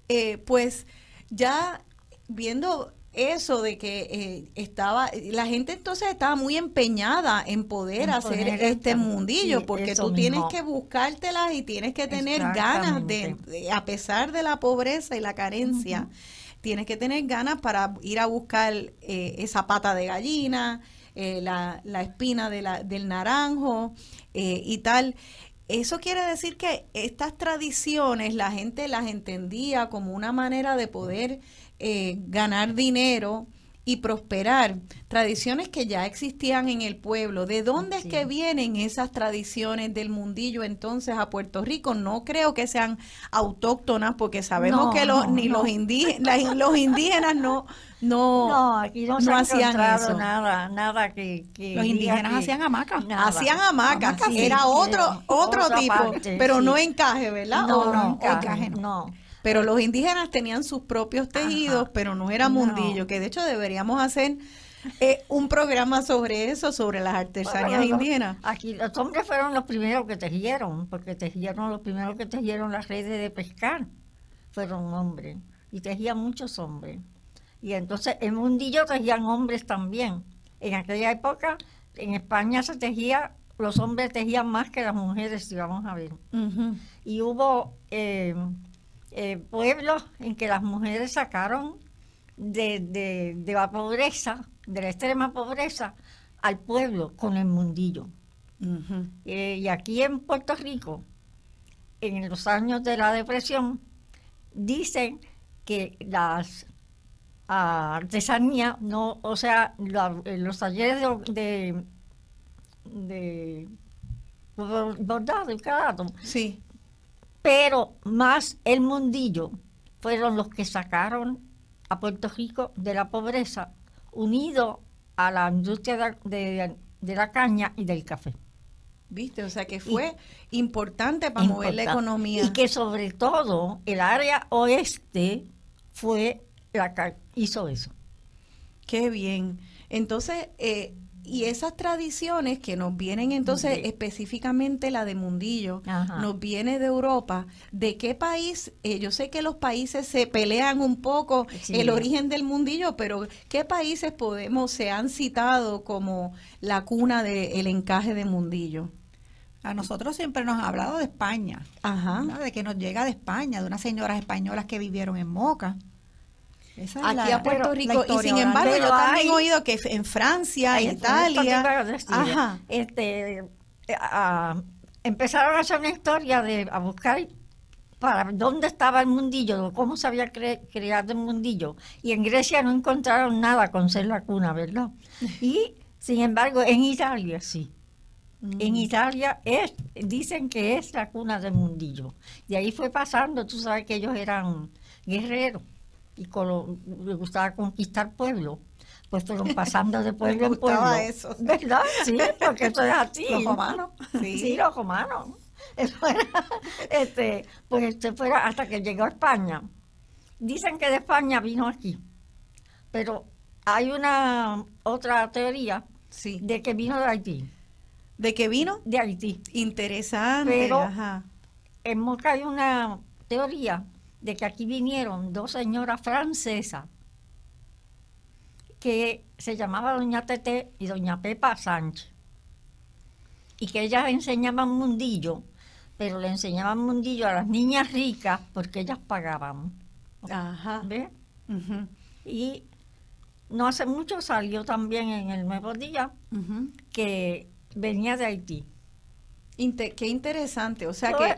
Eh, pues ya viendo eso de que eh, estaba, la gente entonces estaba muy empeñada en poder En hacer este mundillo, sí, porque tú tienes que buscártelas y tienes que tener ganas de- a pesar de la pobreza y la carencia, tienes que tener ganas para ir a buscar eh, esa pata de gallina, eh, la, la espina de la, del naranjo eh, y tal. Eso quiere decir que estas tradiciones la gente las entendía como una manera de poder ganar dinero y prosperar. Tradiciones que ya existían en el pueblo. ¿De dónde Sí. es que vienen esas tradiciones del mundillo entonces a Puerto Rico? No creo que sean autóctonas porque sabemos No, que los, no, ni no. los, indígenas, (laughs) los indígenas no, no, No, aquí no, se ha hacían eso. nada, nada que, que Los indígenas que- hacían hamacas. Nada. hacían hamacas. Sí, Era otro, otro tipo, parte, pero sí. no encaje, ¿verdad? No, O- no, encaje, no. Pero los indígenas tenían sus propios tejidos, Ajá. pero no era No. mundillo, que de hecho deberíamos hacer eh, un programa sobre eso, sobre las artesanías Bueno, indígenas. Aquí los hombres fueron los primeros que tejieron, porque tejieron los primeros que tejieron las redes de pescar. Fueron hombres. Y tejían muchos hombres. Y entonces en mundillo tejían hombres también. En aquella época, en España se tejía, los hombres tejían más que las mujeres, si vamos a ver. Y hubo eh, eh, pueblos en que las mujeres sacaron de, de- de la pobreza, de la extrema pobreza, al pueblo con el mundillo. Eh, y aquí en Puerto Rico, en los años de la depresión dicen que las ah, artesanías, no, o sea, la- eh, los talleres de, de, de bordado y calado, Sí. Pero más el mundillo fueron los que sacaron a Puerto Rico de la pobreza, unido a la industria de, de- de la caña y del café. ¿Viste? O sea que fue importante para mover la economía. Y que sobre todo el área oeste fue la que hizo eso. Qué bien. Entonces, eh, y esas tradiciones que nos vienen entonces específicamente la de Mundillo, Ajá. nos viene de Europa. ¿De qué país? Eh, yo sé que los países se pelean un poco Sí. el origen del Mundillo, pero ¿qué países podemos, se han citado como la cuna del encaje de Mundillo? A nosotros siempre nos han hablado de España, Ajá. ¿no? de que nos llega de España, de unas señoras españolas que vivieron en Moca. Esa Aquí la- a Puerto Rico. Y sin embargo, yo también he oído que en Francia, en a Italia. Ajá. Este, ah, empezaron a hacer una historia de a buscar para dónde estaba el mundillo, cómo se había cre- creado el mundillo. Y en Grecia no encontraron nada con ser la cuna, ¿verdad? Y sin embargo, en Italia sí. Mm. En Italia es, dicen que es la cuna del mundillo. Y ahí fue pasando, tú sabes que ellos eran guerreros y colo- les gustaba conquistar pueblos. Pues fueron pasando de (laughs) pueblo en pueblo. eso. ¿Verdad? Sí, porque eso es así. Los romanos. Sí, Sí. los romanos. Eso era, este, pues este fuera hasta que llegó a España. Dicen que de España vino aquí. Pero hay una otra teoría Sí. de que vino de Haití. ¿De qué vino? De Haití. Interesante. Pero- ajá. En Moca hay una teoría de que aquí vinieron dos señoras francesas que se llamaba Doña Tete y Doña Pepa Sánchez. Y que ellas enseñaban mundillo, pero le enseñaban mundillo a las niñas ricas porque ellas pagaban. Ajá. ¿Ves? Ujú, Y no hace mucho salió también en el Nuevo Día que venía de Haití. Qué interesante. O sea Pues,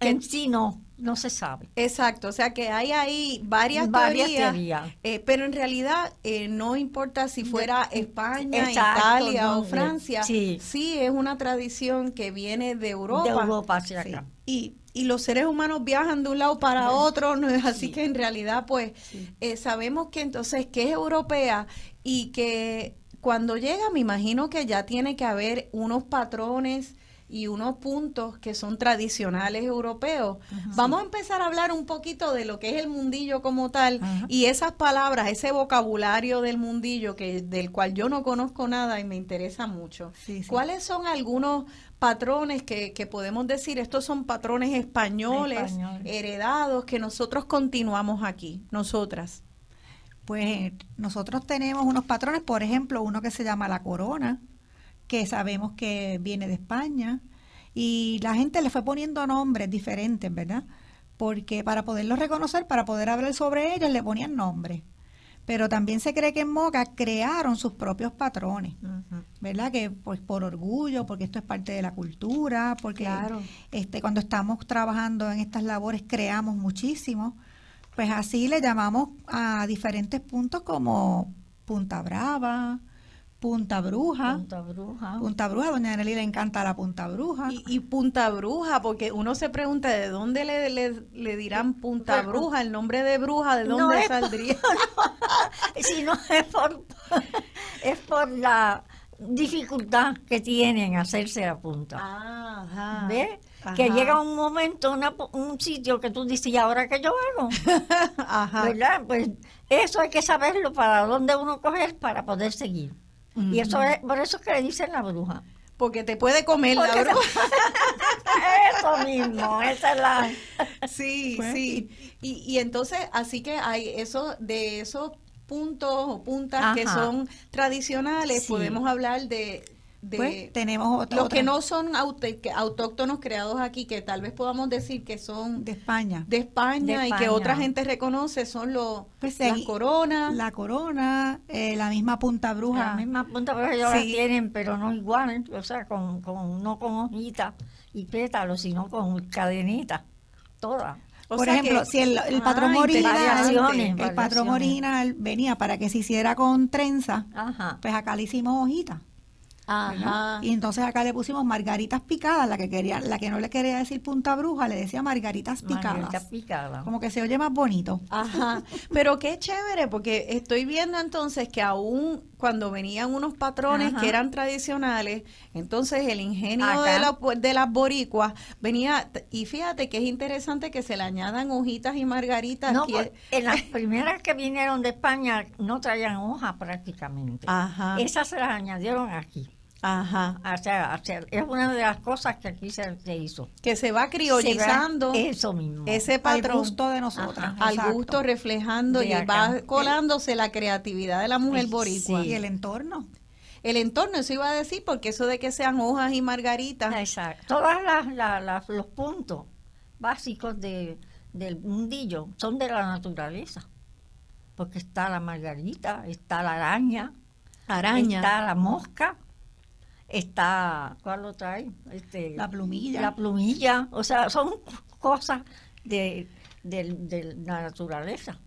que, en sí no, no se sabe. exacto, o sea que hay ahí varias, Varias teorías, teorías. eh, pero en realidad eh, no importa si fuera España, Exacto, Italia no, o Francia, sí. es una tradición que viene de Europa. De Europa hacia Sí. acá. Y, y los seres humanos viajan de un lado para otro, no es (laughs) así Sí. que en realidad pues eh, sabemos que entonces que es europea y que cuando llega me imagino que ya tiene que haber unos patrones y unos puntos que son tradicionales europeos. Vamos a empezar a hablar un poquito de lo que es el mundillo como tal Ajá. y esas palabras, ese vocabulario del mundillo que del cual yo no conozco nada y me interesa mucho. Sí, sí. ¿Cuáles son algunos patrones que, que podemos decir? Estos son patrones españoles, Españoles. heredados que nosotros continuamos aquí, nosotras. Pues nosotros tenemos unos patrones, por ejemplo, uno que se llama la corona, que sabemos que viene de España, y la gente le fue poniendo nombres diferentes, ¿verdad? Porque para poderlos reconocer, para poder hablar sobre ellos, le ponían nombres. Pero también se cree que en Moca crearon sus propios patrones. ¿verdad? Que pues por orgullo, porque esto es parte de la cultura, porque Claro. este cuando estamos trabajando en estas labores creamos muchísimo. Pues así le llamamos a diferentes puntos como Punta Brava, Punta Bruja. Punta Bruja. Punta Bruja, doña Nelly le encanta la Punta Bruja. Y, y Punta Bruja, porque uno se pregunta de dónde le, le, le dirán Punta Bueno. Bruja, el nombre de bruja, de No dónde es- saldría. (laughs) Si no es por, es por la dificultad que tienen hacerse la punta. Ah, ajá. ¿Ves? Ajá. Que llega un momento, una un sitio que tú dices, ¿y ahora qué yo hago? (laughs) Ajá. ¿Verdad? Pues eso hay que saberlo para dónde uno coger para poder seguir. Y eso es, por eso es que le dicen la bruja. Porque te puede comer la Porque bruja. (laughs) Eso mismo, esa es la... Sí, Pues, sí. Y, y entonces, así que hay eso, de esos puntos o puntas que son tradicionales, Sí. podemos hablar de, de Pues tenemos otra, los que otra no son autóctonos creados aquí, que tal vez podamos decir que son de España. de España, De y que otra gente reconoce, son los Pues las coronas. La Corona, eh, la misma Punta Bruja. La misma punta bruja ellos la Sí. tienen, pero no igual, o sea, con, con, no con hojitas y pétalos, sino con cadenitas, todas. O Por ejemplo, que- si el, el Ah, patrón original, variaciones, el patrón original venía para que se hiciera con trenza, Ajá. pues acá le hicimos hojitas. Ajá. Y entonces acá le pusimos margaritas picadas, la que quería, la que no le quería decir punta bruja, le decía margaritas picadas. Margarita picada. Como que se oye más bonito. Ajá, pero qué chévere, porque estoy viendo entonces que aún cuando venían unos patrones Ajá. que eran tradicionales, entonces el ingenio Acá. de, la- de las boricuas venía, y fíjate que es interesante que se le añadan hojitas y margaritas. No, que- pues, en las (laughs) primeras que vinieron de España no traían hojas prácticamente. Ajá, Esas se las añadieron aquí. Ajá, O sea, o sea, es una de las cosas que aquí se, se hizo. que se va Se criollizando Eso mismo. ese Al patrón. gusto de nosotras. al gusto reflejando De y acá. va colándose la creatividad de la mujer Sí. boricua. Y el entorno. El entorno, eso iba a decir, porque eso de que sean hojas y margaritas, Exacto. Todos los puntos básicos de, del mundillo son de la naturaleza. Porque está la margarita, está la araña, araña. está la mosca, está, ¿cuál otra hay? Este, La plumilla. La plumilla, o sea, son cosas de, del- de la naturaleza.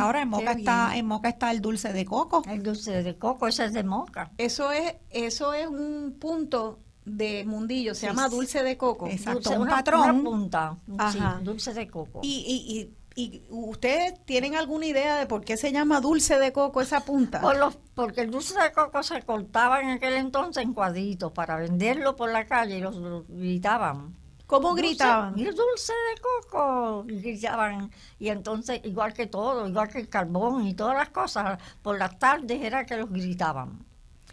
Ahora en Moca Qué está, bien. en Moca está el dulce de coco. El dulce de coco, ese es de moca. Eso es, eso es un punto de mundillo, se Sí, llama dulce de coco. Exacto. Dulce, un una, patrón. una punta, Ajá. sí, dulce de coco. Y, y, y, y ustedes tienen alguna idea de por qué se llama dulce de coco esa punta? Por los, porque el dulce de coco se cortaba en aquel entonces en cuadritos para venderlo por la calle y los, los gritaban. ¿Cómo "Dulce- gritaban? "Mira, dulce de coco! Y gritaban. Y entonces, igual que todo, igual que el carbón y todas las cosas, por las tardes era que los gritaban.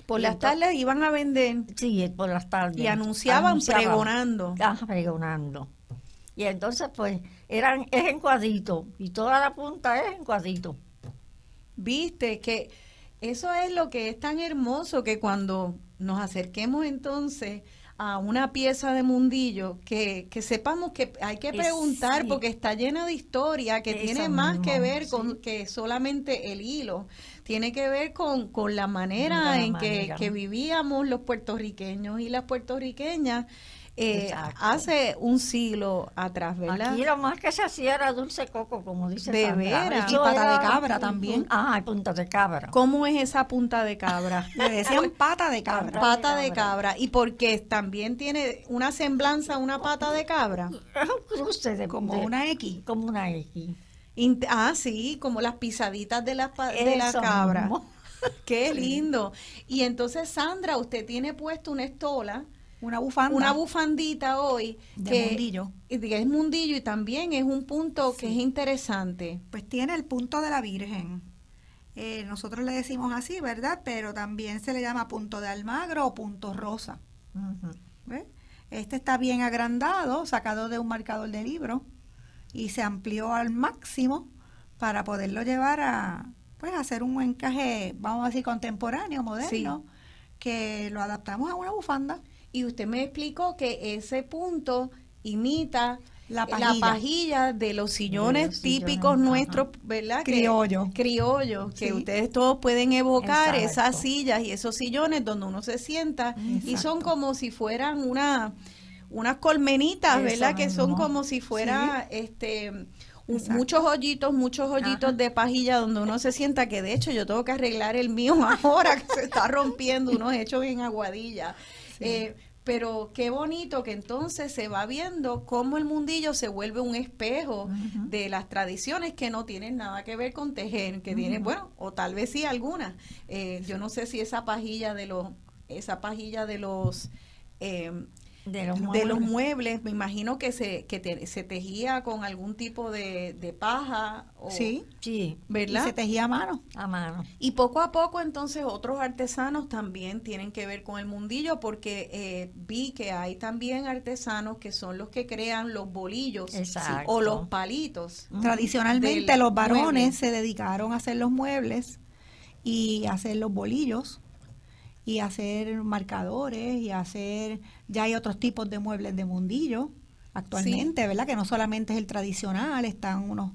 Por y las entonces- tardes iban a vender Sí, por las tardes. y anunciaban, pregonando. Ah, pregonando. Y entonces, pues, eran, es en cuadrito. Y toda la punta es en cuadrito. Viste que eso es lo que es tan hermoso que cuando nos acerquemos entonces a una pieza de mundillo, que, que sepamos que hay que preguntar sí. porque está llena de historia, que tiene más que ver con que solamente el hilo, tiene que ver con, con la manera La en que vivíamos los puertorriqueños y las puertorriqueñas eh, hace un siglo atrás, ¿verdad? Aquí lo más que se hacía era dulce coco, como dice De Sandra. veras. Y pata de cabra también. Ah, punta de cabra. ¿Cómo es esa punta de cabra? (laughs) Le decían pata de cabra. Pata de cabra. Y porque también tiene una semblanza una pata de cabra. (laughs) Cruce de Como de- una X. como una X. Int- ah, sí, como las pisaditas de la, de la cabra. (laughs) Qué lindo. Y entonces, Sandra, usted tiene puesto una estola, Una bufanda. una bufandita hoy. de que, mundillo. que es mundillo y también es un punto que es interesante. Pues tiene el punto de la Virgen. Eh, nosotros le decimos así, ¿verdad? Pero también se le llama punto de Almagro o punto rosa. Este está bien agrandado, sacado de un marcador de libro y se amplió al máximo para poderlo llevar a pues a hacer un encaje, vamos a decir contemporáneo, moderno, que lo adaptamos a una bufanda. Y usted me explicó que ese punto imita La la pajilla. de los sillones De los sillones, típicos nuestros, ¿verdad? Que- Criollo. criollos, que ustedes todos pueden evocar Exacto. esas sillas y esos sillones donde uno se sienta y son como si fueran una unas colmenitas, ¿verdad? Que son como si fuera este Exacto. muchos hoyitos, muchos hoyitos Ajá. de pajilla donde uno se sienta que de hecho yo tengo que arreglar el mío (laughs) ahora que se está rompiendo, unos hechos en aguadilla. Eh, pero qué bonito que entonces se va viendo cómo el mundillo se vuelve un espejo de las tradiciones que no tienen nada que ver con tejer, que tienen, bueno, o tal vez sí algunas. Eh, yo no sé si esa pajilla de los, esa pajilla de los eh, De los de los muebles. me imagino que se, que te- se tejía con algún tipo de, de paja, o, Sí, Sí, y ¿verdad? se tejía a mano. a mano. Y poco a poco entonces otros artesanos también tienen que ver con el mundillo porque eh, vi que hay también artesanos que son los que crean los bolillos sí, o los palitos. Tradicionalmente los varones mueble. se dedicaron a hacer los muebles y a hacer los bolillos y hacer marcadores y hacer ya hay otros tipos de muebles de mundillo actualmente, ¿verdad? Que no solamente es el tradicional, están unos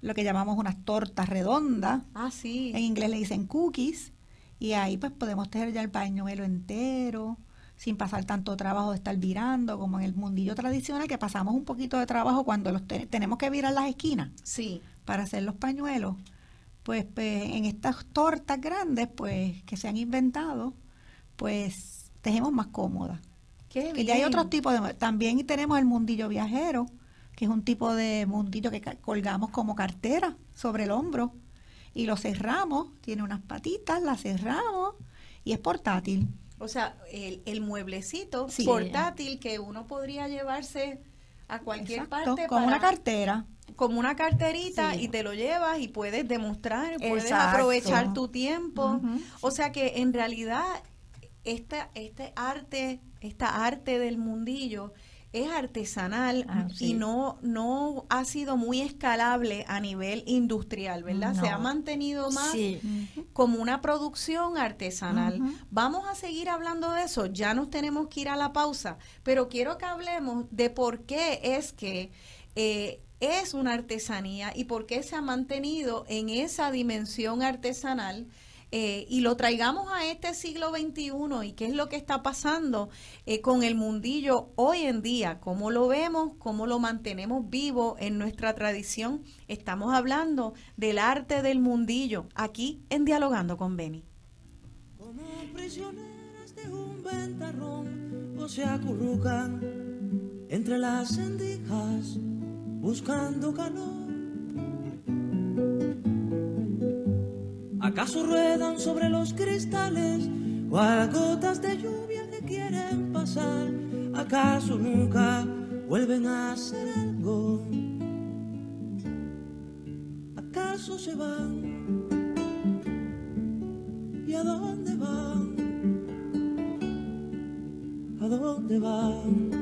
lo que llamamos unas tortas redondas, Ah, sí. en inglés le dicen cookies y ahí pues podemos tener ya el pañuelo entero sin pasar tanto trabajo de estar virando como en el mundillo tradicional que pasamos un poquito de trabajo cuando los te- tenemos que virar las esquinas Sí. para hacer los pañuelos. Pues, pues, en estas tortas grandes pues que se han inventado, pues tejemos más cómodas. Qué Que ya hay bien. otros tipos de... También tenemos el mundillo viajero, que es un tipo de mundillo que colgamos como cartera sobre el hombro y lo cerramos, tiene unas patitas, la cerramos y es portátil. O sea, el, el mueblecito Sí. portátil que uno podría llevarse a cualquier Exacto, parte como una cartera. como una carterita Sí. y te lo llevas y puedes demostrar, puedes Exacto. aprovechar tu tiempo. O sea que en realidad esta, este arte, esta arte del mundillo es artesanal Ah, y no, no ha sido muy escalable a nivel industrial, ¿verdad? Se ha mantenido más Sí. como una producción artesanal. Vamos a seguir hablando de eso, ya nos tenemos que ir a la pausa, pero quiero que hablemos de por qué es que eh, es una artesanía y por qué se ha mantenido en esa dimensión artesanal. Eh, y lo traigamos a este siglo XXI y qué es lo que está pasando eh, con el mundillo hoy en día, cómo lo vemos, cómo lo mantenemos vivo en nuestra tradición. Estamos hablando del arte del mundillo aquí en Dialogando con Beni. como prisioneras de un ventarrón o se acurrucan entre las sendijas buscando calor. ¿Acaso ruedan sobre los cristales cual gotas de lluvia que quieren pasar? ¿Acaso nunca vuelven a hacer algo? ¿Acaso se van? ¿Y a dónde van? ¿A dónde van?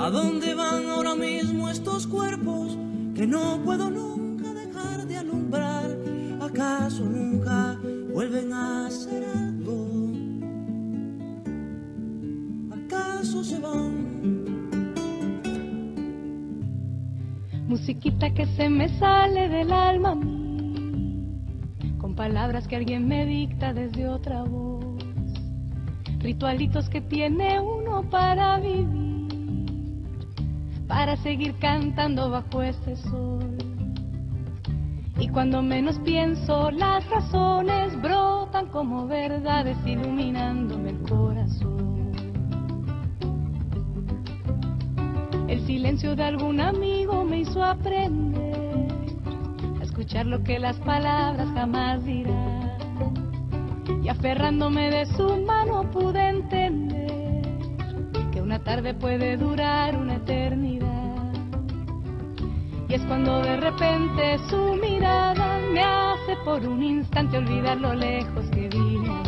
¿A dónde van ahora mismo estos cuerpos que no puedo nunca dejar de alumbrar? ¿Acaso nunca vuelven a hacer algo? ¿Acaso se van? Musiquita que se me sale del alma a mí, con palabras que alguien me dicta desde otra voz, ritualitos que tiene uno para vivir, para seguir cantando bajo este sol. Y cuando menos pienso, las razones brotan como verdades iluminándome el corazón. El silencio de algún amigo me hizo aprender a escuchar lo que las palabras jamás dirán. Y aferrándome de su mano pude entender una tarde puede durar una eternidad. Y es cuando de repente su mirada me hace por un instante olvidar lo lejos que vine.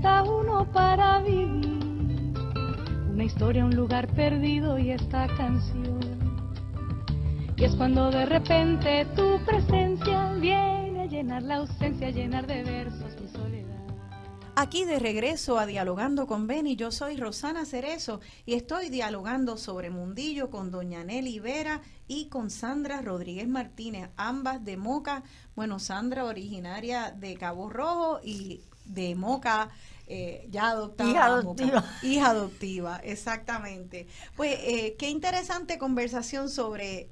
Uno para vivir, una historia, un lugar perdido y esta canción. Y es cuando de repente tu presencia viene a llenar la ausencia, a llenar de versos mi soledad. Aquí de regreso a Dialogando con Beni, yo soy Rosana Cerezo y estoy dialogando sobre Mundillo con doña Nelly Vera y con Sandra Rodríguez Martínez, ambas de Moca. Bueno, Sandra originaria de Cabo Rojo y de Moca. eh, ya adoptada. Hija Moca. adoptiva. (laughs) Hija adoptiva, exactamente. Pues eh, qué interesante conversación sobre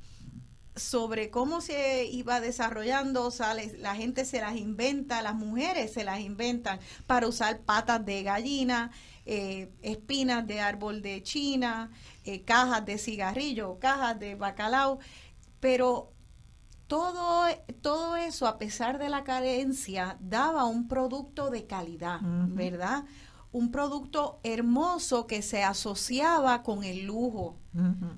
sobre cómo se iba desarrollando, la gente se las inventa, las mujeres se las inventan para usar patas de gallina, eh, espinas de árbol de China, eh, cajas de cigarrillo, cajas de bacalao, pero todo, todo eso, a pesar de la carencia, daba un producto de calidad. ¿verdad? Un producto hermoso que se asociaba con el lujo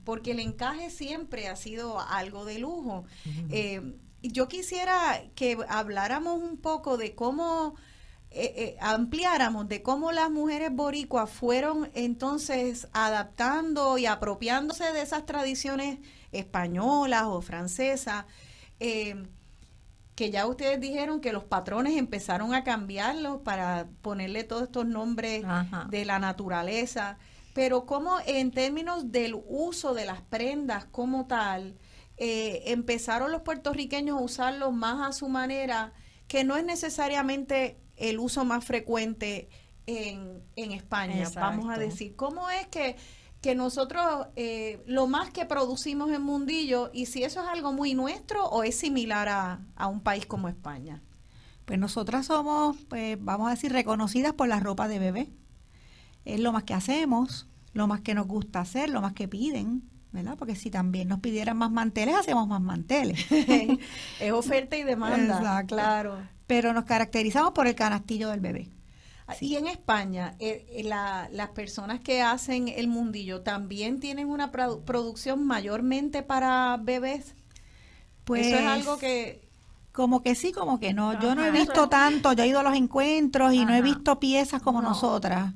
porque el encaje siempre ha sido algo de lujo. Eh, yo quisiera que habláramos un poco de cómo eh, eh, ampliáramos de cómo las mujeres boricuas fueron entonces adaptando y apropiándose de esas tradiciones españolas o francesas. Eh, que ya ustedes dijeron que los patrones empezaron a cambiarlos para ponerle todos estos nombres Ajá. de la naturaleza, pero como en términos del uso de las prendas como tal, eh, empezaron los puertorriqueños a usarlo más a su manera, que no es necesariamente el uso más frecuente en, en España, vamos a decir. ¿Cómo es que, que nosotros eh, lo más que producimos en Mundillo, y si eso es algo muy nuestro o es similar a, a un país como España? Pues nosotras somos, pues, vamos a decir, reconocidas por la ropa de bebé. Es lo más que hacemos, lo más que nos gusta hacer, lo más que piden, ¿verdad? Porque si también nos pidieran más manteles, hacemos más manteles. (laughs) es oferta y demanda, Exacto. claro. Pero nos caracterizamos por el canastillo del bebé. Y en España, eh, eh, la- las personas que hacen el mundillo también tienen una produ- producción mayormente para bebés. Pues Eso es algo que Como que sí, como que no. Yo no he visto tanto, yo he ido a los encuentros y no he visto piezas como No. nosotras.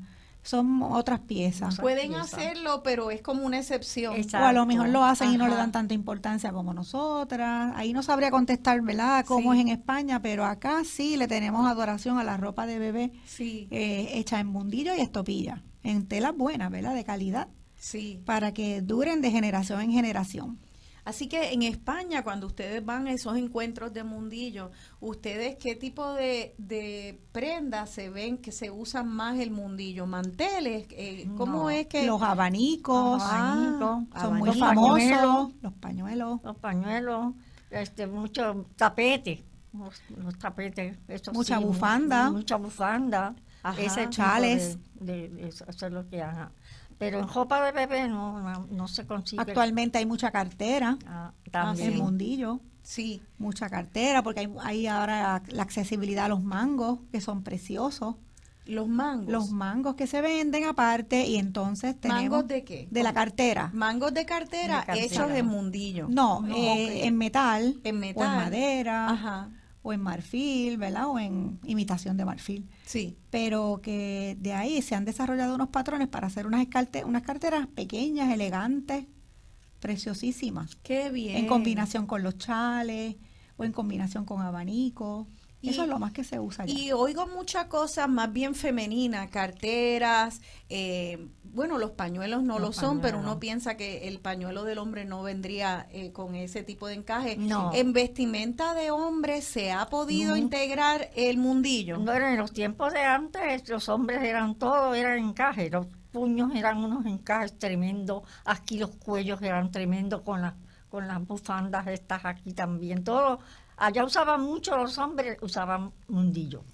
Son otras piezas. Pueden hacerlo, pero es como una excepción. Exacto. O a lo mejor lo hacen y no le dan tanta importancia como nosotras. Ahí no sabría contestar, ¿verdad?, cómo Sí. es en España, pero acá sí le tenemos adoración a la ropa de bebé Sí, eh, hecha en mundillo y estopilla, en telas buenas, ¿verdad?, de calidad, sí. para que duren de generación en generación. Así que en España, cuando ustedes van a esos encuentros de mundillo, ¿ustedes qué tipo de, de prendas se ven que se usan más el mundillo? ¿Manteles? Eh, ¿Cómo No, es que...? Los abanicos Ah, abanicos, son muy famosos, pañuelos. los pañuelos. Los pañuelos, este, mucho tapete, los, los tapetes, eso Mucha sí, bufanda. mucha bufanda, Ajá. ese Chales. de, de- de eso, eso es lo que haga. Pero en ropa de bebé no, no, no se consigue. Actualmente hay mucha cartera Ah, también. en mundillo. Sí, Mucha cartera, porque hay, hay ahora la accesibilidad a los mangos, que son preciosos. los mangos. Los mangos que se venden aparte y entonces tenemos... ¿Mangos de qué? De la cartera. Mangos de cartera, De cartera. hechos en mundillo. No, No, eh, en metal. En O metal. en madera. Ajá, O en marfil, ¿verdad? O en imitación de marfil. Sí. Pero que de ahí se han desarrollado unos patrones para hacer unas, unas carteras pequeñas, elegantes, preciosísimas. Qué bien. En combinación con los chales o en combinación con abanicos. Y- Eso es lo más que se usa allá. Y oigo muchas cosas más bien femeninas, carteras, eh, bueno, los pañuelos no Los lo son, pero uno piensa que el pañuelo del hombre no vendría eh, con ese tipo de encaje. No. En vestimenta de hombre se ha podido integrar el mundillo. No era en los tiempos de antes, los hombres eran todo, eran encajes, los puños eran unos encajes tremendos, aquí los cuellos eran tremendos con las con las bufandas estas aquí también, todo. Allá usaban mucho los hombres, usaban mundillo.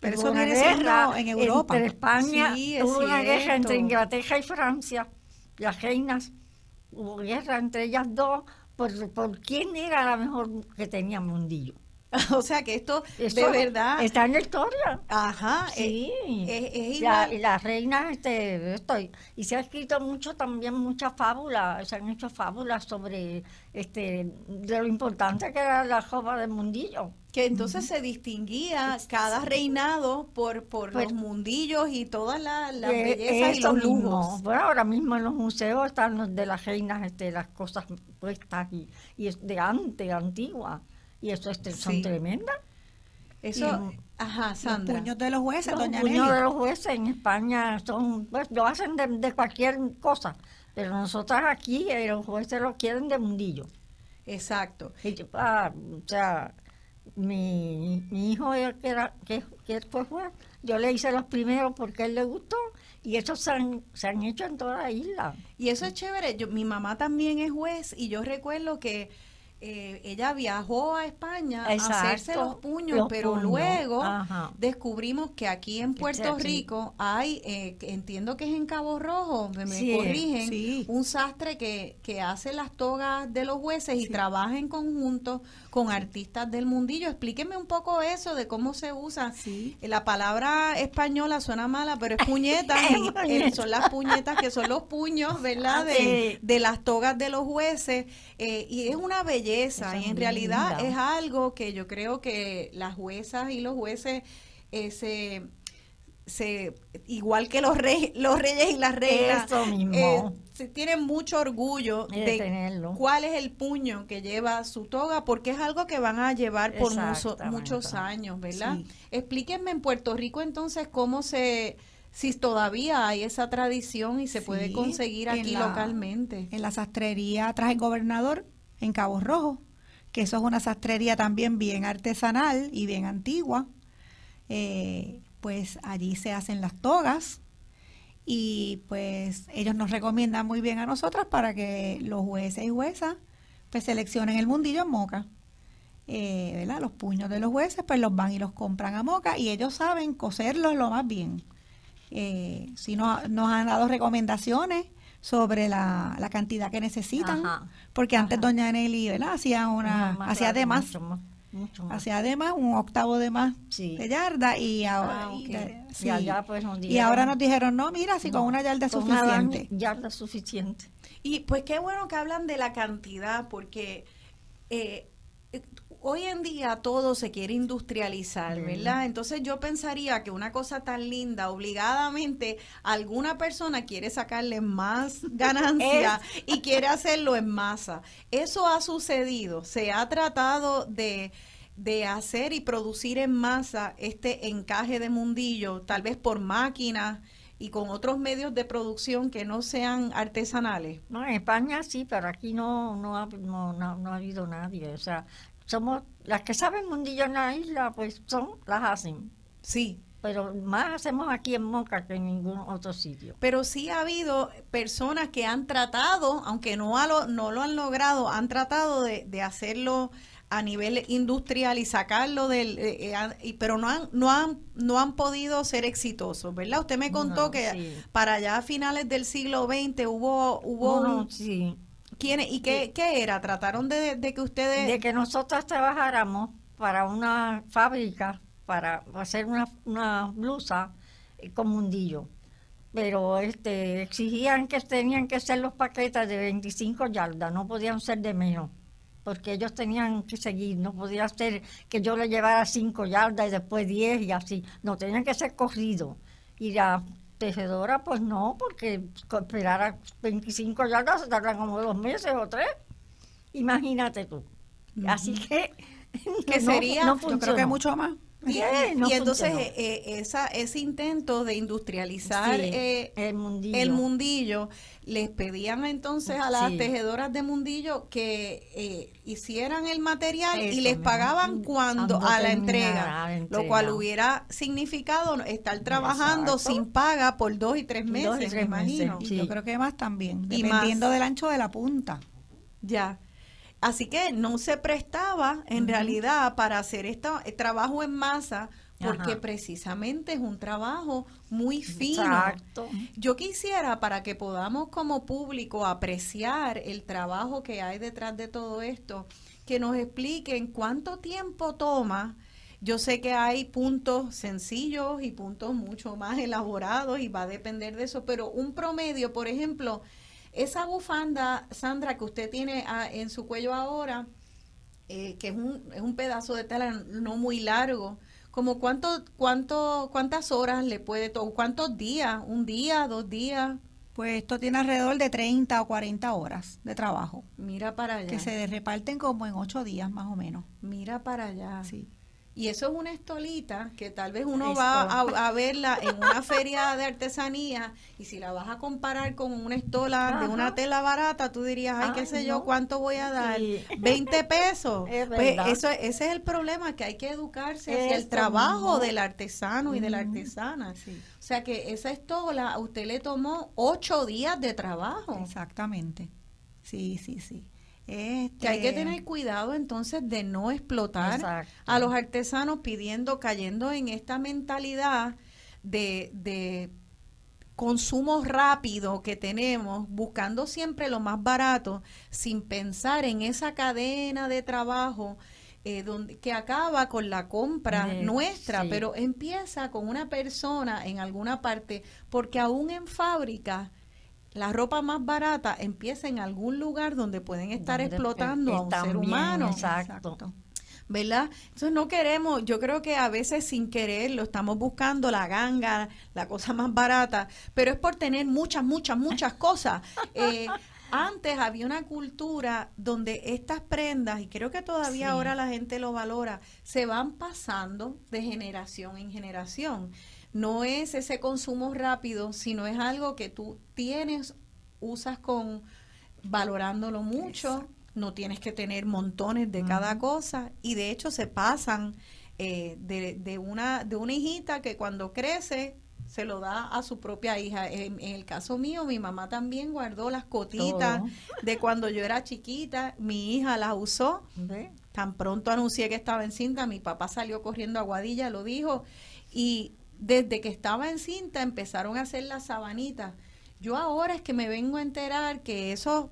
Pero eso viene siendo en Europa. Entre España, Sí, es hubo una guerra entre Inglaterra y Francia, las reinas, hubo guerra entre ellas dos por, por quién era la mejor que tenía mundillo. (laughs) o sea que esto de verdad, Está en la historia. ajá, Sí. es, es La- igual. y las reinas, este, esto, y se ha escrito mucho también, muchas fábulas, se han hecho fábulas sobre este, de lo importante que era la jopa del mundillo. que entonces se distinguía cada reinado por, por Pues- los mundillos y todas la- las Eh, bellezas y los lujos. Bueno, ahora mismo en los museos están los de las reinas, este, las cosas puestas y, y de antes, antigua. Y eso este, son Sí. tremendas. Eso, ajá, Los Sandra. puños de los jueces, Los doña puños Nelly. de los jueces en España son, pues lo hacen de, de cualquier cosa. Pero nosotras aquí, eh, los jueces lo quieren de mundillo. Exacto. Y ah, o sea, mi, mi hijo eh, que, era, que, que fue juez, yo le hice los primeros porque a él le gustó y esos se han, se han hecho en toda la isla. Y eso es chévere. Yo, mi mamá también es juez y yo recuerdo que eh, ella viajó a España a hacerse los puños, los pero puños, luego ajá. descubrimos que aquí en Puerto. Rico hay, eh, que entiendo que es en Cabo Rojo, me, Sí, corrigen, sí. un sastre que, que hace las togas de los jueces y trabaja en conjunto con artistas del mundillo. Explíqueme un poco eso de cómo se usa. Sí. La palabra española suena mala, pero es (laughs) puñeta. y, eh, son las puñetas que son los puños, ¿verdad? De, Sí. de las togas de los jueces. eh, y es una belleza. Y en realidad es algo que yo creo que las juezas y los jueces eh, se, se- igual que los, rey- los reyes y las reinas, Eso mismo. eh, se tienen mucho orgullo De de tenerlo. cuál es el puño que lleva su toga, porque es algo que van a llevar por mucho- muchos años, ¿verdad? Sí. Explíquenme en Puerto Rico entonces cómo se, si todavía hay esa tradición y se puede conseguir aquí la- localmente. En la sastrería Traje Gobernador, en Cabo Rojo, que eso es una sastrería también bien artesanal y bien antigua. Eh, pues allí se hacen las togas y pues ellos nos recomiendan muy bien a nosotras para que los jueces y juezas pues seleccionen el mundillo en Moca. Eh, ¿verdad? Los puños de los jueces pues los van y los compran a Moca y ellos saben coserlos lo más bien. Eh, si no, nos han dado recomendaciones sobre la, la cantidad que necesitan, Ajá. porque antes doña Nelly ¿verdad? hacía una, No, hacía de más, Mucho más. Mucho más. hacía de más, un octavo de más Sí. de yarda y ahora, Ah, y, allá, pues, nos Y dijeron- ahora nos dijeron, no, mira, si con una yarda es con una suficiente. yarda es suficiente. Y pues qué bueno que hablan de la cantidad, porque eh, hoy en día todo se quiere industrializar. ¿verdad? Entonces yo pensaría que una cosa tan linda, obligadamente, alguna persona quiere sacarle más (laughs) ganancia y quiere hacerlo en masa. Eso ha sucedido, se ha tratado de de hacer y producir en masa este encaje de mundillo, tal vez por máquinas y con otros medios de producción que no sean artesanales. No, en España sí, pero aquí no, no, ha, no, no, no ha habido nadie. O sea, somos las que saben mundillo en la isla, pues son, las hacen. Sí, Pero más hacemos aquí en Moca que en ningún otro sitio. pero sí ha habido personas que han tratado, aunque no, lo, no lo han logrado, han tratado de, de hacerlo a nivel industrial y sacarlo del eh, eh, pero no han no han no han podido ser exitosos verdad usted me contó No, que sí. para allá a finales del siglo XX hubo hubo No, un- sí. ¿Quiénes y qué, qué era trataron de, de que ustedes De que nosotras trabajáramos para una fábrica, para hacer una, una blusa eh, con mundillo. Pero este, exigían que tenían que ser los paquetes de 25 yardas, no podían ser de menos. Porque ellos tenían que seguir, no podía ser que yo le llevara 5 yardas y después 10 y así. No, tenían que ser corridos. Y la tejedora, pues no, porque esperar a 25 yardas se tardan como dos meses o tres. Imagínate tú. Así que. (laughs) Que sería- Yo creo que mucho más. Y, Bien, y- no y entonces eh, eh, esa, ese intento de industrializar Sí, eh, el mundillo. el mundillo, les pedían entonces a las Sí. tejedoras de mundillo que eh, hicieran el material y les pagaban cuando Cuando a la entrega, la lo cual hubiera significado estar trabajando Exacto. sin paga por dos y tres Dos y meses, me tres meses, imagino. Y Sí. yo creo que más también, Y dependiendo más. del ancho de la punta. Ya. Así que no se prestaba en realidad para hacer este trabajo en masa porque Ajá. precisamente es un trabajo muy fino. Exacto. Yo quisiera para que podamos como público apreciar el trabajo que hay detrás de todo esto, que nos expliquen cuánto tiempo toma. Yo sé que hay puntos sencillos y puntos mucho más (laughs) elaborados y va a depender de eso, pero un promedio, por ejemplo, esa bufanda, Sandra, que usted tiene ah, en su cuello ahora, eh, que es un, es un pedazo de tela no muy largo, como cuánto, cuánto, cuántas horas le puede tomar, cuántos días, un día, dos días. Pues esto tiene alrededor de 30 o 40 horas de trabajo, Mira para allá. que se reparten como en 8 días más o menos. Mira para allá. Sí. Y eso es una estolita que tal vez uno va a, a verla en una feria de artesanía y si la vas a comparar con una estola de una tela barata, tú dirías, ay, qué Ay, sé yo. ¿cuánto voy a dar? Sí. 20 (laughs) pesos. Es Pues eso, ese es el problema, que hay que educarse hacia el trabajo del artesano y de la artesana. O sea que esa estola a usted le tomó ocho días de trabajo. Exactamente. Sí, sí, sí. Este, Que hay que tener cuidado entonces de no explotar Exacto. a los artesanos pidiendo, cayendo en esta mentalidad de, de consumo rápido que tenemos, buscando siempre lo más barato, sin pensar en esa cadena de trabajo eh, donde, que acaba con la compra De- nuestra, sí. pero empieza con una persona en alguna parte, porque aún en fábrica la ropa más barata empieza en algún lugar donde pueden estar Donde, explotando a un ser humano. Exacto. ¿verdad? Entonces no queremos, yo creo que a veces sin querer lo estamos buscando la ganga, la cosa más barata, pero es por tener muchas, muchas, muchas cosas. Eh, (laughs) antes había una cultura donde estas prendas, y creo que todavía Sí. ahora la gente lo valora, se van pasando de generación en generación. No es ese consumo rápido, sino es algo que tú tienes, usas con valorándolo mucho, no tienes que tener montones de cada cosa y de hecho se pasan eh, de, de una de una hijita que cuando crece se lo da a su propia hija. En, en el caso mío, mi mamá también guardó las cotitas Todo. de cuando yo era chiquita, mi hija las usó. ¿Ve? Tan pronto anuncié que estaba encinta, mi papá salió corriendo a Guadilla, lo dijo, y desde que estaba encinta empezaron a hacer las sabanitas. Yo ahora es que me vengo a enterar que eso,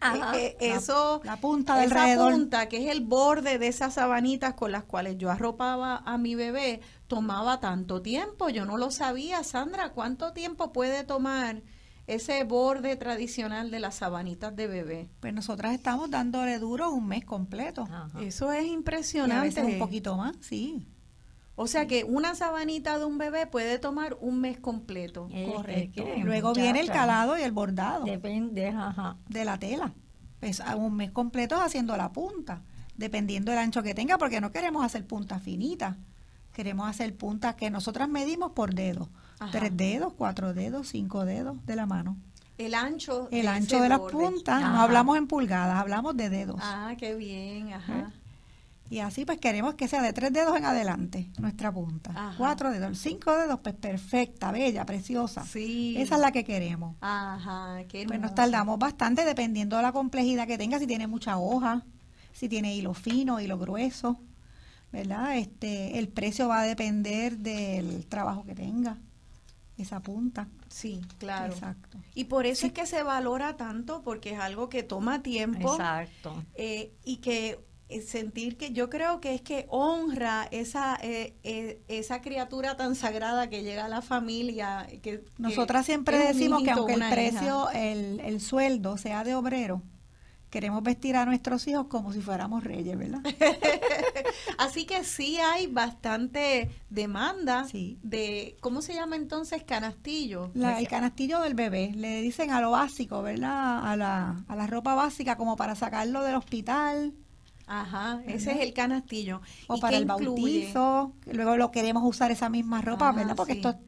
Ajá. eh, eh, eso, la punta del esa alrededor. punta que es el borde de esas sabanitas con las cuales yo arropaba a mi bebé, tomaba tanto tiempo. Yo no lo sabía, Sandra, ¿cuánto tiempo puede tomar ese borde tradicional de las sabanitas de bebé? Pues nosotras estamos dándole duro un mes completo. Ajá. Eso es Y a impresionante. veces un poquito más, sí. O sea que una sabanita de un bebé puede tomar un mes completo. Eh, Correcto. es que, Luego viene el calado y el bordado Depende, ajá. de la tela. Pues a un mes completo haciendo la punta, dependiendo del ancho que tenga, porque no queremos hacer puntas finitas. Queremos hacer puntas que nosotras medimos por dedos. Tres dedos, cuatro dedos, cinco dedos de la mano. El ancho. El de ancho de las borde. puntas, no hablamos en pulgadas, hablamos de dedos. Ah, qué bien, ajá. Y así pues queremos que sea de tres dedos en adelante nuestra punta. Ajá. Cuatro dedos, cinco dedos, pues perfecta, bella, preciosa. Sí. Esa es la que queremos. Ajá, qué Pues nos tardamos bastante dependiendo de la complejidad que tenga, si tiene mucha hoja, si tiene hilo fino, hilo grueso, ¿verdad? Este, el precio va a depender del trabajo que tenga esa punta. Sí, claro. Exacto. Y por eso es que se valora tanto, porque es algo que toma tiempo Exacto. eh, y que sentir que yo creo que es que honra esa eh, eh, esa criatura tan sagrada que llega a la familia. Que, que Nosotras siempre decimos que aunque el precio, el, el sueldo sea de obrero, queremos vestir a nuestros hijos como si fuéramos reyes, ¿verdad? (laughs) Así que sí hay bastante demanda Sí. de, ¿cómo se llama entonces? Canastillo. La- el canastillo del bebé, le dicen a lo básico, ¿verdad? A la, a la ropa básica como para sacarlo del hospital Ajá, ese ¿Verdad? es el canastillo. o ¿Y para el incluye? bautizo. Luego lo queremos usar esa misma ropa, Ah, ¿verdad? Porque sí. esto,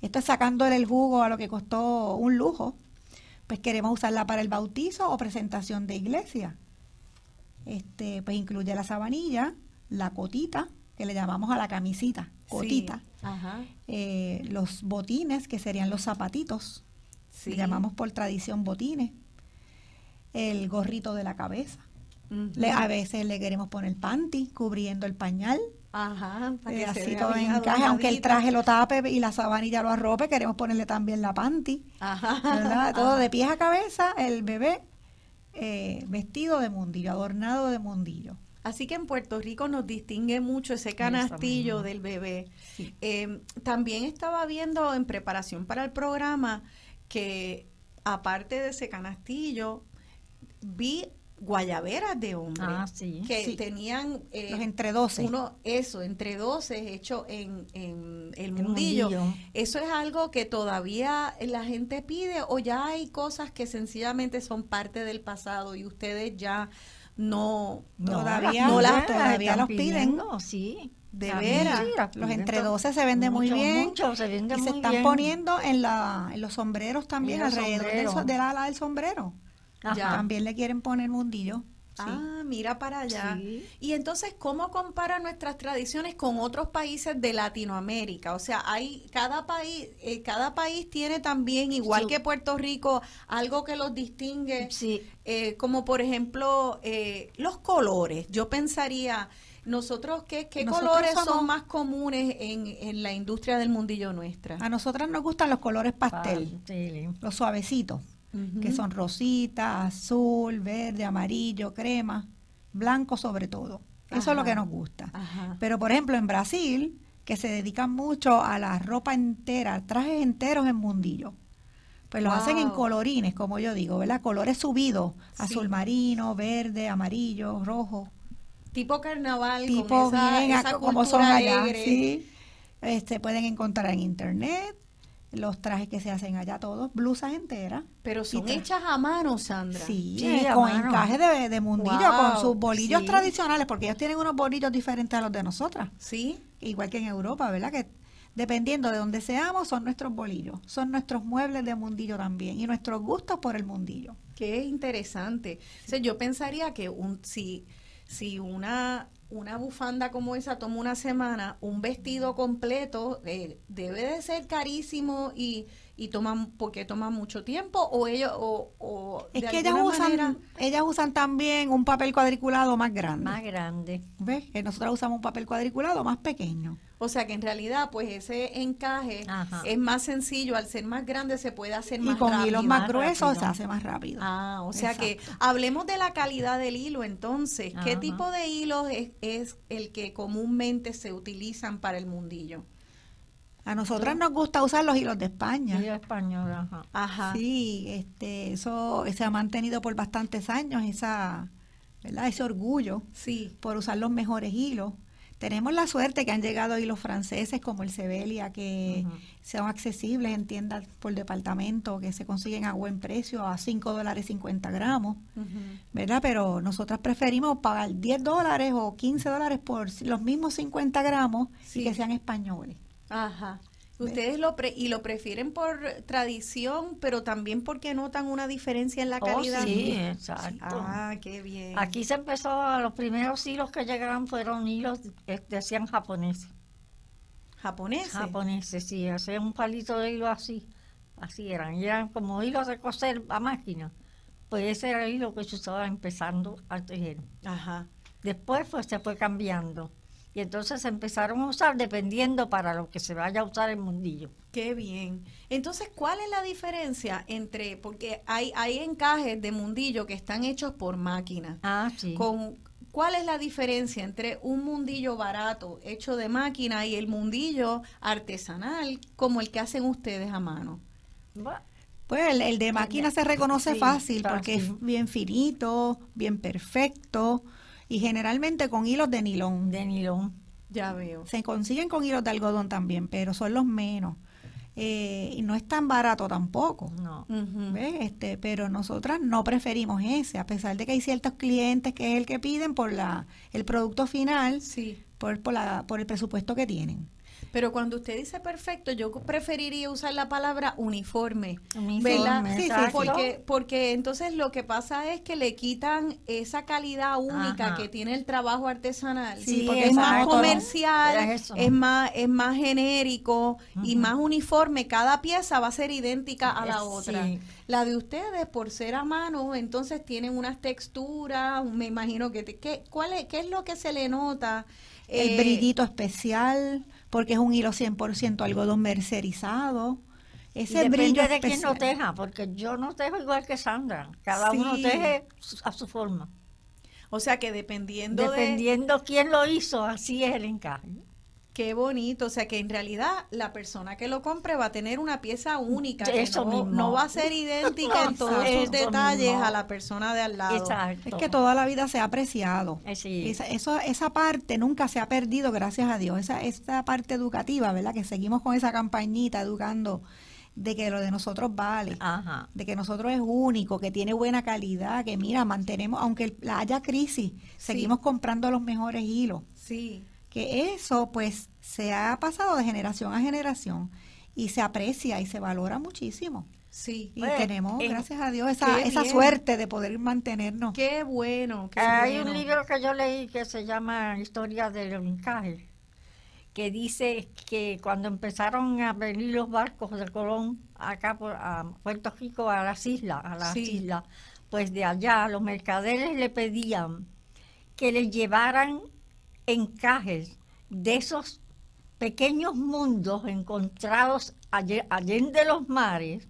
esto es sacándole el jugo a lo que costó un lujo. Pues queremos usarla para el bautizo o presentación de iglesia. Este, pues incluye la sabanilla, la cotita, que le llamamos a la camisita, cotita. Sí, Ajá, eh, los botines, que serían los zapatitos, sí. le llamamos por tradición botines, el gorrito de la cabeza. Le- a veces le queremos poner panty cubriendo el pañal, Ajá, para eh, que se así todo encaje, aunque el traje lo tape y la sabanilla lo arrope, queremos ponerle también la panty, Ajá. ¿verdad? (laughs) Todo Ajá. de pies a cabeza, el bebé eh, vestido de mundillo, adornado de mundillo. Así que en Puerto Rico nos distingue mucho ese canastillo del bebé. Sí. Eh, también estaba viendo en preparación para el programa que aparte de ese canastillo, vi guayaberas de hombre Ah, sí. que Sí. tenían eh, Los entre 12. uno eso entre 12 hecho en, en el El mundillo. mundillo. Eso es algo que todavía la gente pide o ya hay cosas que sencillamente son parte del pasado y ustedes ya no Todavía- no las- todavía los piden. sí. De veras. Los entre to- 12 se venden muy bien. mucho, se vende y se están bien. poniendo en, la, en los sombreros también, alrededor del, so- sombreros. del ala del sombrero. Ya. También le quieren poner mundillo. Sí. Ah, mira para allá. Sí. Y entonces, ¿cómo compara nuestras tradiciones con otros países de Latinoamérica? O sea, hay cada país, eh, cada país tiene también, igual Sí. que Puerto Rico, algo que los distingue, Sí. eh, como por ejemplo eh, los colores. Yo pensaría, nosotros, ¿qué, qué Nosotros colores somos- son más comunes en, en la industria del mundillo nuestra? A nosotras nos gustan los colores pastel, Pastel. los suavecitos, Que son rosita, azul, verde, amarillo, crema, blanco sobre todo. Eso es lo que nos gusta. Ajá. Pero por ejemplo en Brasil, que se dedican mucho a la ropa entera, trajes enteros en mundillo. Pues los hacen en colorines, como yo digo, ¿verdad? Colores subidos, Sí. azul marino, verde, amarillo, rojo. Tipo carnaval, tipo esa, bien esa como son allá, sí. Este pueden encontrar en internet los trajes que se hacen allá todos, blusas enteras. Pero son hechas a mano, Sandra. Sí, Sí, eh, con mano. encaje de, de mundillo, Wow, con sus bolillos sí. tradicionales, porque ellos tienen unos bolillos diferentes a los de nosotras, ¿Sí? igual que en Europa, ¿verdad? Que dependiendo de donde seamos, son nuestros bolillos, son nuestros muebles de mundillo también y nuestros gustos por el mundillo. Qué interesante. O sea, yo pensaría que un, si, si una, una bufanda como esa toma una semana, un vestido completo eh, debe de ser carísimo y, y toma, porque toma mucho tiempo o ellos o, o Es de que ellas usan, manera- ellas usan también un papel cuadriculado más grande. Más grande. ¿Ves? Que nosotros usamos un papel cuadriculado más pequeño. o sea que en realidad pues ese encaje Ajá. es más sencillo, al ser más grande se puede hacer Y más con rápido. hilos más más gruesos rápido. se hace más rápido. Ah, o sea que hablemos de la calidad del hilo entonces. ¿Qué tipo de hilo es, es el que comúnmente se utilizan para el mundillo? A nosotras nos gusta usar los hilos de España. Y español, ajá. Ajá. Sí, este, eso se ha mantenido por bastantes años, esa, ¿verdad? ese orgullo Sí. por usar los mejores hilos. Tenemos la suerte que han llegado hilos franceses como el Sebelia, que Ujú. son accesibles en tiendas por departamento, que se consiguen a buen precio, a 5 dólares 50 gramos, ¿verdad? Pero nosotras preferimos pagar 10 dólares o 15 dólares por los mismos 50 gramos Sí. y que sean españoles. Ajá. Ustedes lo pre- y lo prefieren por tradición, pero también porque notan una diferencia en la Oh, calidad. sí, exacto. Ah, qué bien. Aquí se empezó, los primeros hilos que llegaron fueron hilos, eh, decían japoneses. Japoneses. Japoneses, sí, hacían un palito de hilo así, así eran, y eran como hilos de coser a máquina. Pues ese era el hilo que se usaba empezando a tejer. Ajá. Después pues se fue cambiando. Y entonces se empezaron a usar dependiendo para lo que se vaya a usar el mundillo. Qué bien. Entonces, ¿cuál es la diferencia entre, porque hay, hay encajes de mundillo que están hechos por máquina, Ah, sí. con ¿cuál es la diferencia entre un mundillo barato hecho de máquina y el mundillo artesanal como el que hacen ustedes a mano? Pues el, el de máquina se reconoce Sí, fácil porque fácil. es bien finito, bien perfecto y generalmente con hilos de nilón. de nilón. Ya veo. Se consiguen con hilos de algodón también, pero son los menos. Eh, y no es tan barato tampoco. No. ¿ves? Este, pero nosotras no preferimos ese, a pesar de que hay ciertos clientes que es el que piden por la el producto final, Sí. por, por, la, por el presupuesto que tienen. Pero cuando usted dice perfecto, yo preferiría usar la palabra uniforme. Uniforme, ¿Verdad? Sí, sí. Porque, porque entonces lo que pasa es que le quitan esa calidad única Ajá. que tiene el trabajo artesanal. Sí, porque es más comercial, es más, es más genérico y más uniforme. Cada pieza va a ser idéntica a la otra. La de ustedes, por ser a mano, entonces tienen unas texturas, me imagino que... te- ¿qué, cuál es, ¿Qué es lo que se le nota? El Eh, brillito especial, porque es un hilo 100% algodón mercerizado. Y ese depende brillo de quién lo teja, porque yo no tejo igual que Sandra. Cada uno teje a su forma. O sea que dependiendo, de Dependiendo quién lo hizo, así es el encaje. Qué bonito, o sea que en realidad la persona que lo compre va a tener una pieza única, que Eso no, mismo. no va a ser idéntica en todos sus detalles mismo. a la persona de al lado. Exacto. Es que toda la vida se ha apreciado. Eh, sí. Esa, eso, esa parte nunca se ha perdido, gracias a Dios. Esa, esa parte educativa, ¿verdad? Que seguimos con esa campañita educando de que lo de nosotros vale. Ajá. de que nosotros es único, que tiene buena calidad, que mira, mantenemos, aunque la haya crisis, seguimos comprando los mejores hilos. Sí. Que eso pues se ha pasado de generación a generación y se aprecia y se valora muchísimo. Sí. Y tenemos, en- gracias a Dios, esa, esa suerte de poder mantenernos. Qué bueno, qué Hay bueno. un libro que yo leí que se llama Historia del encaje, que dice que cuando empezaron a venir los barcos de Colón acá por, a Puerto Rico, a las islas, a las Sí. islas, pues de allá los mercaderes le pedían que les llevaran encajes de esos pequeños mundos encontrados alle- allende los mares,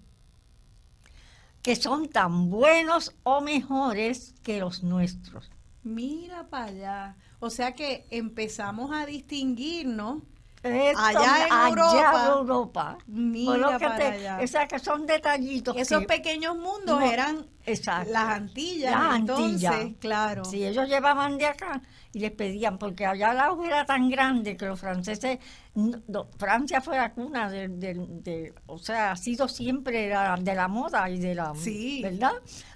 que son tan buenos o mejores que los nuestros. Mira para allá. O sea que empezamos a distinguirnos. Esto, Allá en allá Europa. Mira que para te- allá. O sea, que son detallitos. Esos que- pequeños mundos No, eran exacto. las Antillas. Las entonces, Antillas. claro. Si ellos llevaban de acá y les pedían, porque allá la agua era tan grande que los franceses, no- no, Francia fue la cuna de, de- de- o sea, ha sido siempre la- de la moda y de la, Sí. ¿verdad?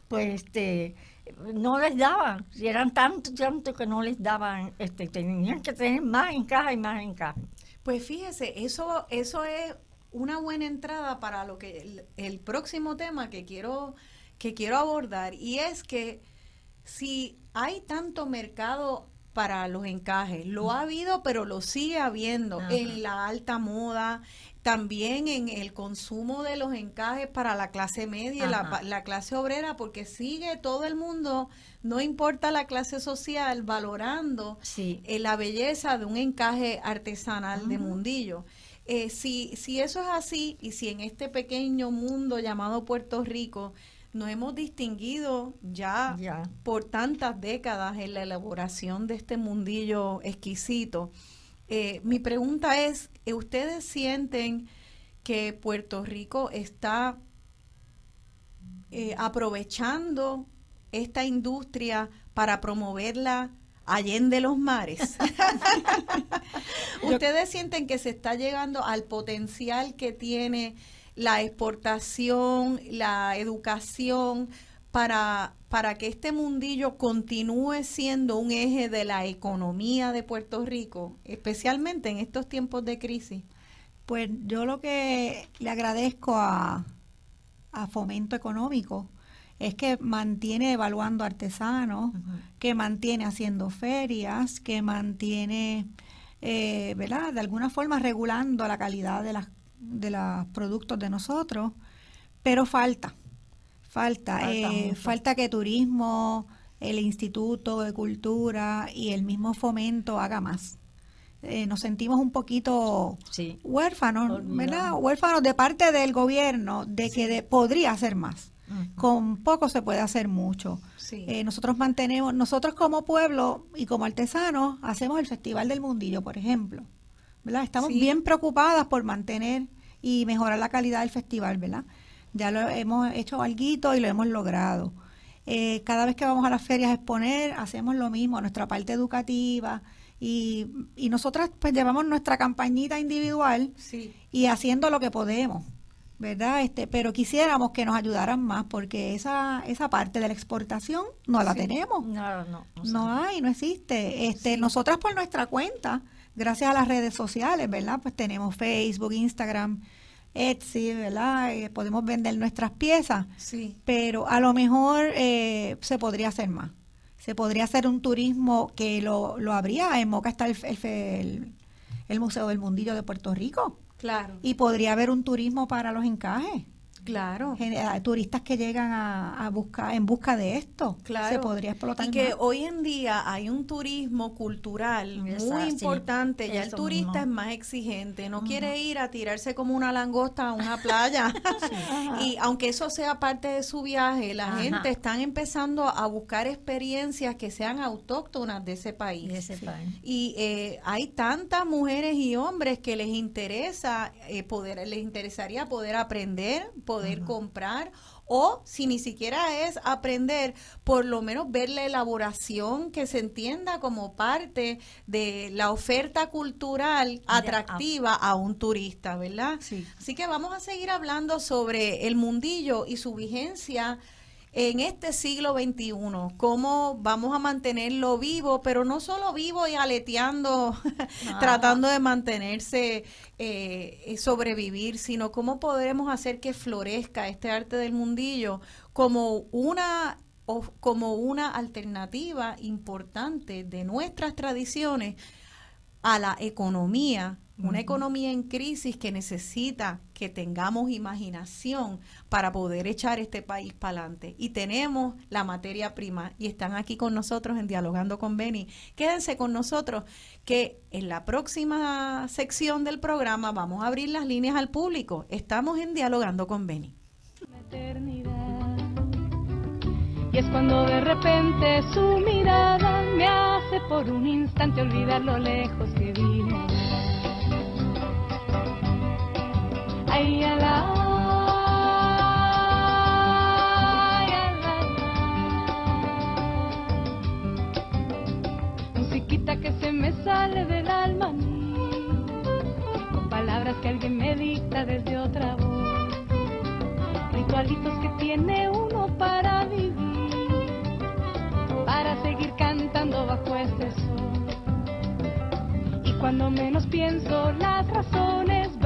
Pues este, no les daban, si eran tanto, tanto que no les daban, este, tenían que tener más encaje y más encaje. Pues fíjese, eso, eso es una buena entrada para lo que el, el próximo tema que quiero, que quiero abordar. Y es que si hay tanto mercado para los encajes, lo ha habido, pero lo sigue habiendo Ajá. en la alta moda, también en el consumo de los encajes para la clase media, la, la clase obrera, porque sigue todo el mundo, no importa la clase social, valorando Sí. eh, la belleza de un encaje artesanal de mundillo. Eh, si, si eso es así y si en este pequeño mundo llamado Puerto Rico nos hemos distinguido ya, Ya. por tantas décadas en la elaboración de este mundillo exquisito, eh, mi pregunta es, eh, ¿ustedes sienten que Puerto Rico está eh, aprovechando esta industria para promoverla allende los mares? (laughs) (laughs) ¿Ustedes sienten que se está llegando al potencial que tiene la exportación, la educación, para, para que este mundillo continúe siendo un eje de la economía de Puerto Rico, especialmente en estos tiempos de crisis? Pues yo lo que le agradezco a, a Fomento Económico es que mantiene evaluando artesanos, que mantiene haciendo ferias, que mantiene, eh, ¿verdad? De alguna forma regulando la calidad de las de los productos de nosotros, pero falta, falta, Falta eh, falta que turismo, el Instituto de Cultura y el mismo Fomento haga más. Eh, nos sentimos un poquito Sí. huérfanos, Olvidado. ¿verdad? Huérfanos de parte del gobierno de que de- podría hacer más. Con poco se puede hacer mucho. Sí. Eh, nosotros mantenemos, nosotros como pueblo y como artesanos hacemos el Festival del Mundillo, por ejemplo. ¿Verdad? Estamos Sí. bien preocupadas por mantener y mejorar la calidad del festival, ¿verdad? Ya lo hemos hecho algo y lo hemos logrado. Eh, cada vez que vamos a las ferias a exponer, hacemos lo mismo, nuestra parte educativa y, y nosotras pues llevamos nuestra campañita individual Sí. y haciendo lo que podemos, ¿verdad? Este, pero quisiéramos que nos ayudaran más porque esa esa parte de la exportación no la Sí. tenemos. No, no, no, No hay, no existe. Este, Sí. nosotras por nuestra cuenta, gracias a las redes sociales, ¿verdad? Pues tenemos Facebook, Instagram, Etsy, ¿verdad? Eh, podemos vender nuestras piezas, Sí. pero a lo mejor eh, se podría hacer más. Se podría hacer un turismo que lo, lo habría. En Moca está el, el el Museo del Mundillo de Puerto Rico Claro. y podría haber un turismo para los encajes. Claro. Eh, turistas que llegan a, a buscar en busca de esto. Claro. Se podría explotar Y que más. hoy en día hay un turismo cultural Exacto, muy sí, importante. ya el turista mismo. es más exigente. No quiere ir a tirarse como una langosta a una playa. (laughs) (laughs) y aunque eso sea parte de su viaje, la Ajá. gente están empezando a buscar experiencias que sean autóctonas de ese país. de ese país. Y eh, hay tantas mujeres y hombres que les interesa eh, poder, les interesaría poder aprender, poder comprar, o si ni siquiera es aprender, por lo menos ver la elaboración que se entienda como parte de la oferta cultural atractiva a un turista, ¿verdad? Sí. Así que vamos a seguir hablando sobre el mundillo y su vigencia en este siglo XXI, cómo vamos a mantenerlo vivo, pero no solo vivo y aleteando, (laughs) tratando de mantenerse, eh, sobrevivir, sino cómo podremos hacer que florezca este arte del mundillo como una o- como una alternativa importante de nuestras tradiciones a la economía, una economía en crisis que necesita que tengamos imaginación para poder echar este país para adelante. Y tenemos la materia prima y están aquí con nosotros en Dialogando con Beni. Quédense con nosotros que en la próxima sección del programa vamos a abrir las líneas al público. Estamos en Dialogando con Beni. Y es cuando de repente su mirada me hace por un instante olvidar lo lejos que. Musiquita que se me sale del alma a mí, con palabras que alguien me dicta desde otra voz ritualitos que tiene uno para vivir, para seguir cantando bajo este sol. Y cuando menos pienso las razones,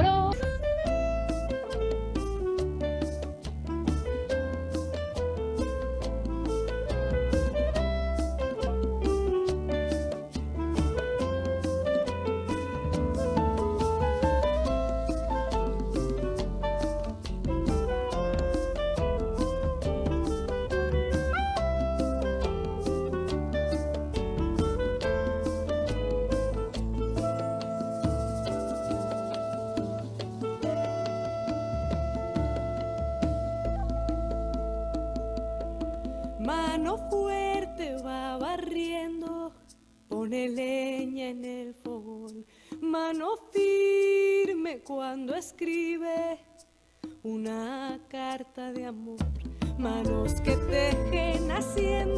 de amor. Manos que tejen haciendo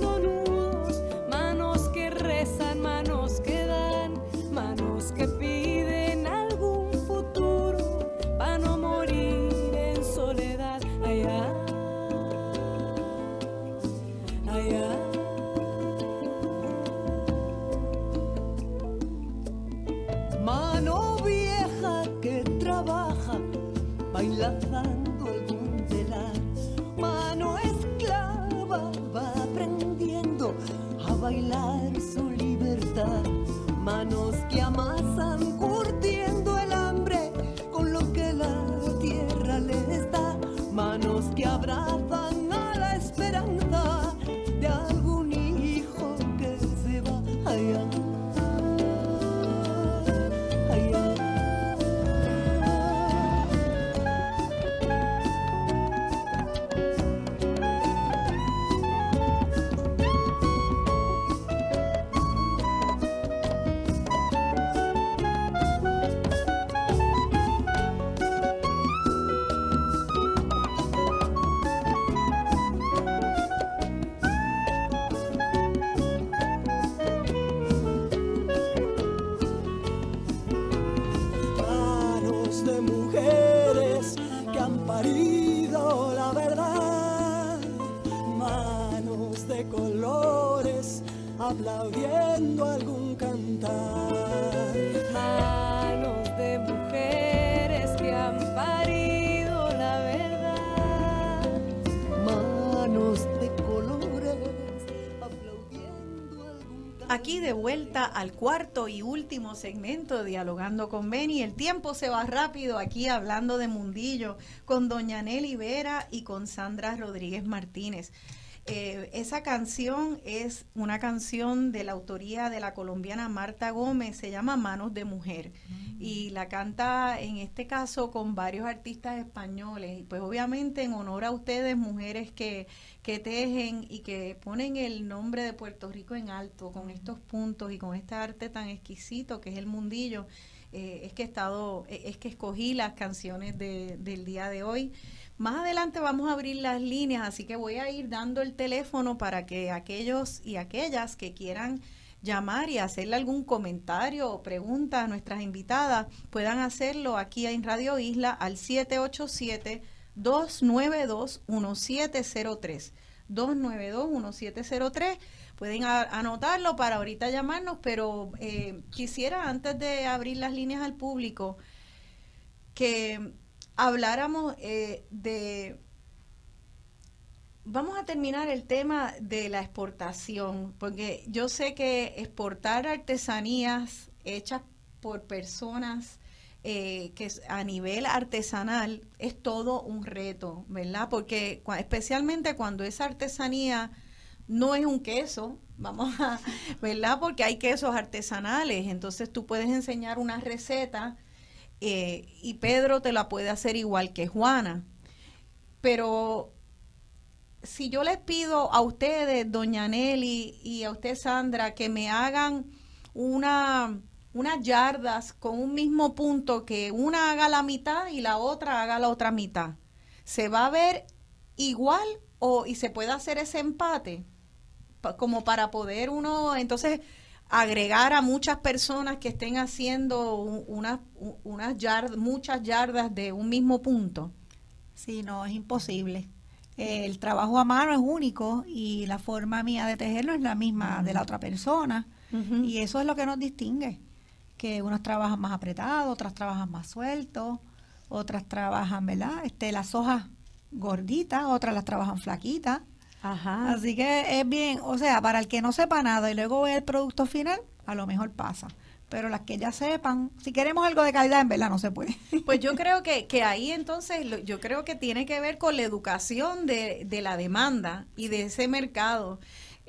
aquí de vuelta al cuarto y último segmento Dialogando con Beni. El tiempo se va rápido aquí hablando de Mundillo con doña Nelly Vera y con Sandra Rodríguez Martínez. Eh, esa canción es una canción de la autoría de la colombiana Marta Gómez, se llama Manos de Mujer y la canta en este caso con varios artistas españoles y pues obviamente en honor a ustedes mujeres que, que tejen y que ponen el nombre de Puerto Rico en alto con estos puntos y con este arte tan exquisito que es el mundillo. Eh, es que he estado, eh, es que escogí las canciones de, del día de hoy. Más adelante vamos a abrir las líneas, así que voy a ir dando el teléfono para que aquellos y aquellas que quieran llamar y hacerle algún comentario o pregunta a nuestras invitadas puedan hacerlo aquí en Radio Isla al 787 292 1703. 292-1703. Pueden anotarlo para ahorita llamarnos, pero eh, quisiera antes de abrir las líneas al público que habláramos eh, de... Vamos a terminar el tema de la exportación, porque yo sé que exportar artesanías hechas por personas eh, que a nivel artesanal es todo un reto, ¿verdad? Porque especialmente cuando esa artesanía no es un queso, (laughs) vamos a, ¿verdad? Porque hay quesos artesanales, entonces tú puedes enseñar una receta eh, y Pedro te la puede hacer igual que Juana. Pero si yo les pido a ustedes, doña Nelly y a usted Sandra, que me hagan una unas yardas con un mismo punto que una haga la mitad y la otra haga la otra mitad. ¿Se va a ver igual o y se puede hacer ese empate? como para poder uno entonces agregar a muchas personas que estén haciendo unas, unas muchas yardas de un mismo punto. Sí, no, es imposible. El trabajo a mano es único y la forma mía de tejerlo es la misma de la otra persona. Y eso es lo que nos distingue que unos trabajan más apretados, otras trabajan más sueltos, otras trabajan, ¿verdad? Este, las hojas gorditas, otras las trabajan flaquitas. Ajá. Así que es bien, o sea, para el que no sepa nada y luego ve el producto final, a lo mejor pasa. Pero las que ya sepan, si queremos algo de calidad, en verdad no se puede. (laughs) Pues yo creo que, que ahí (laughs) entonces, yo creo que tiene que ver con la educación de, de la demanda y de ese mercado.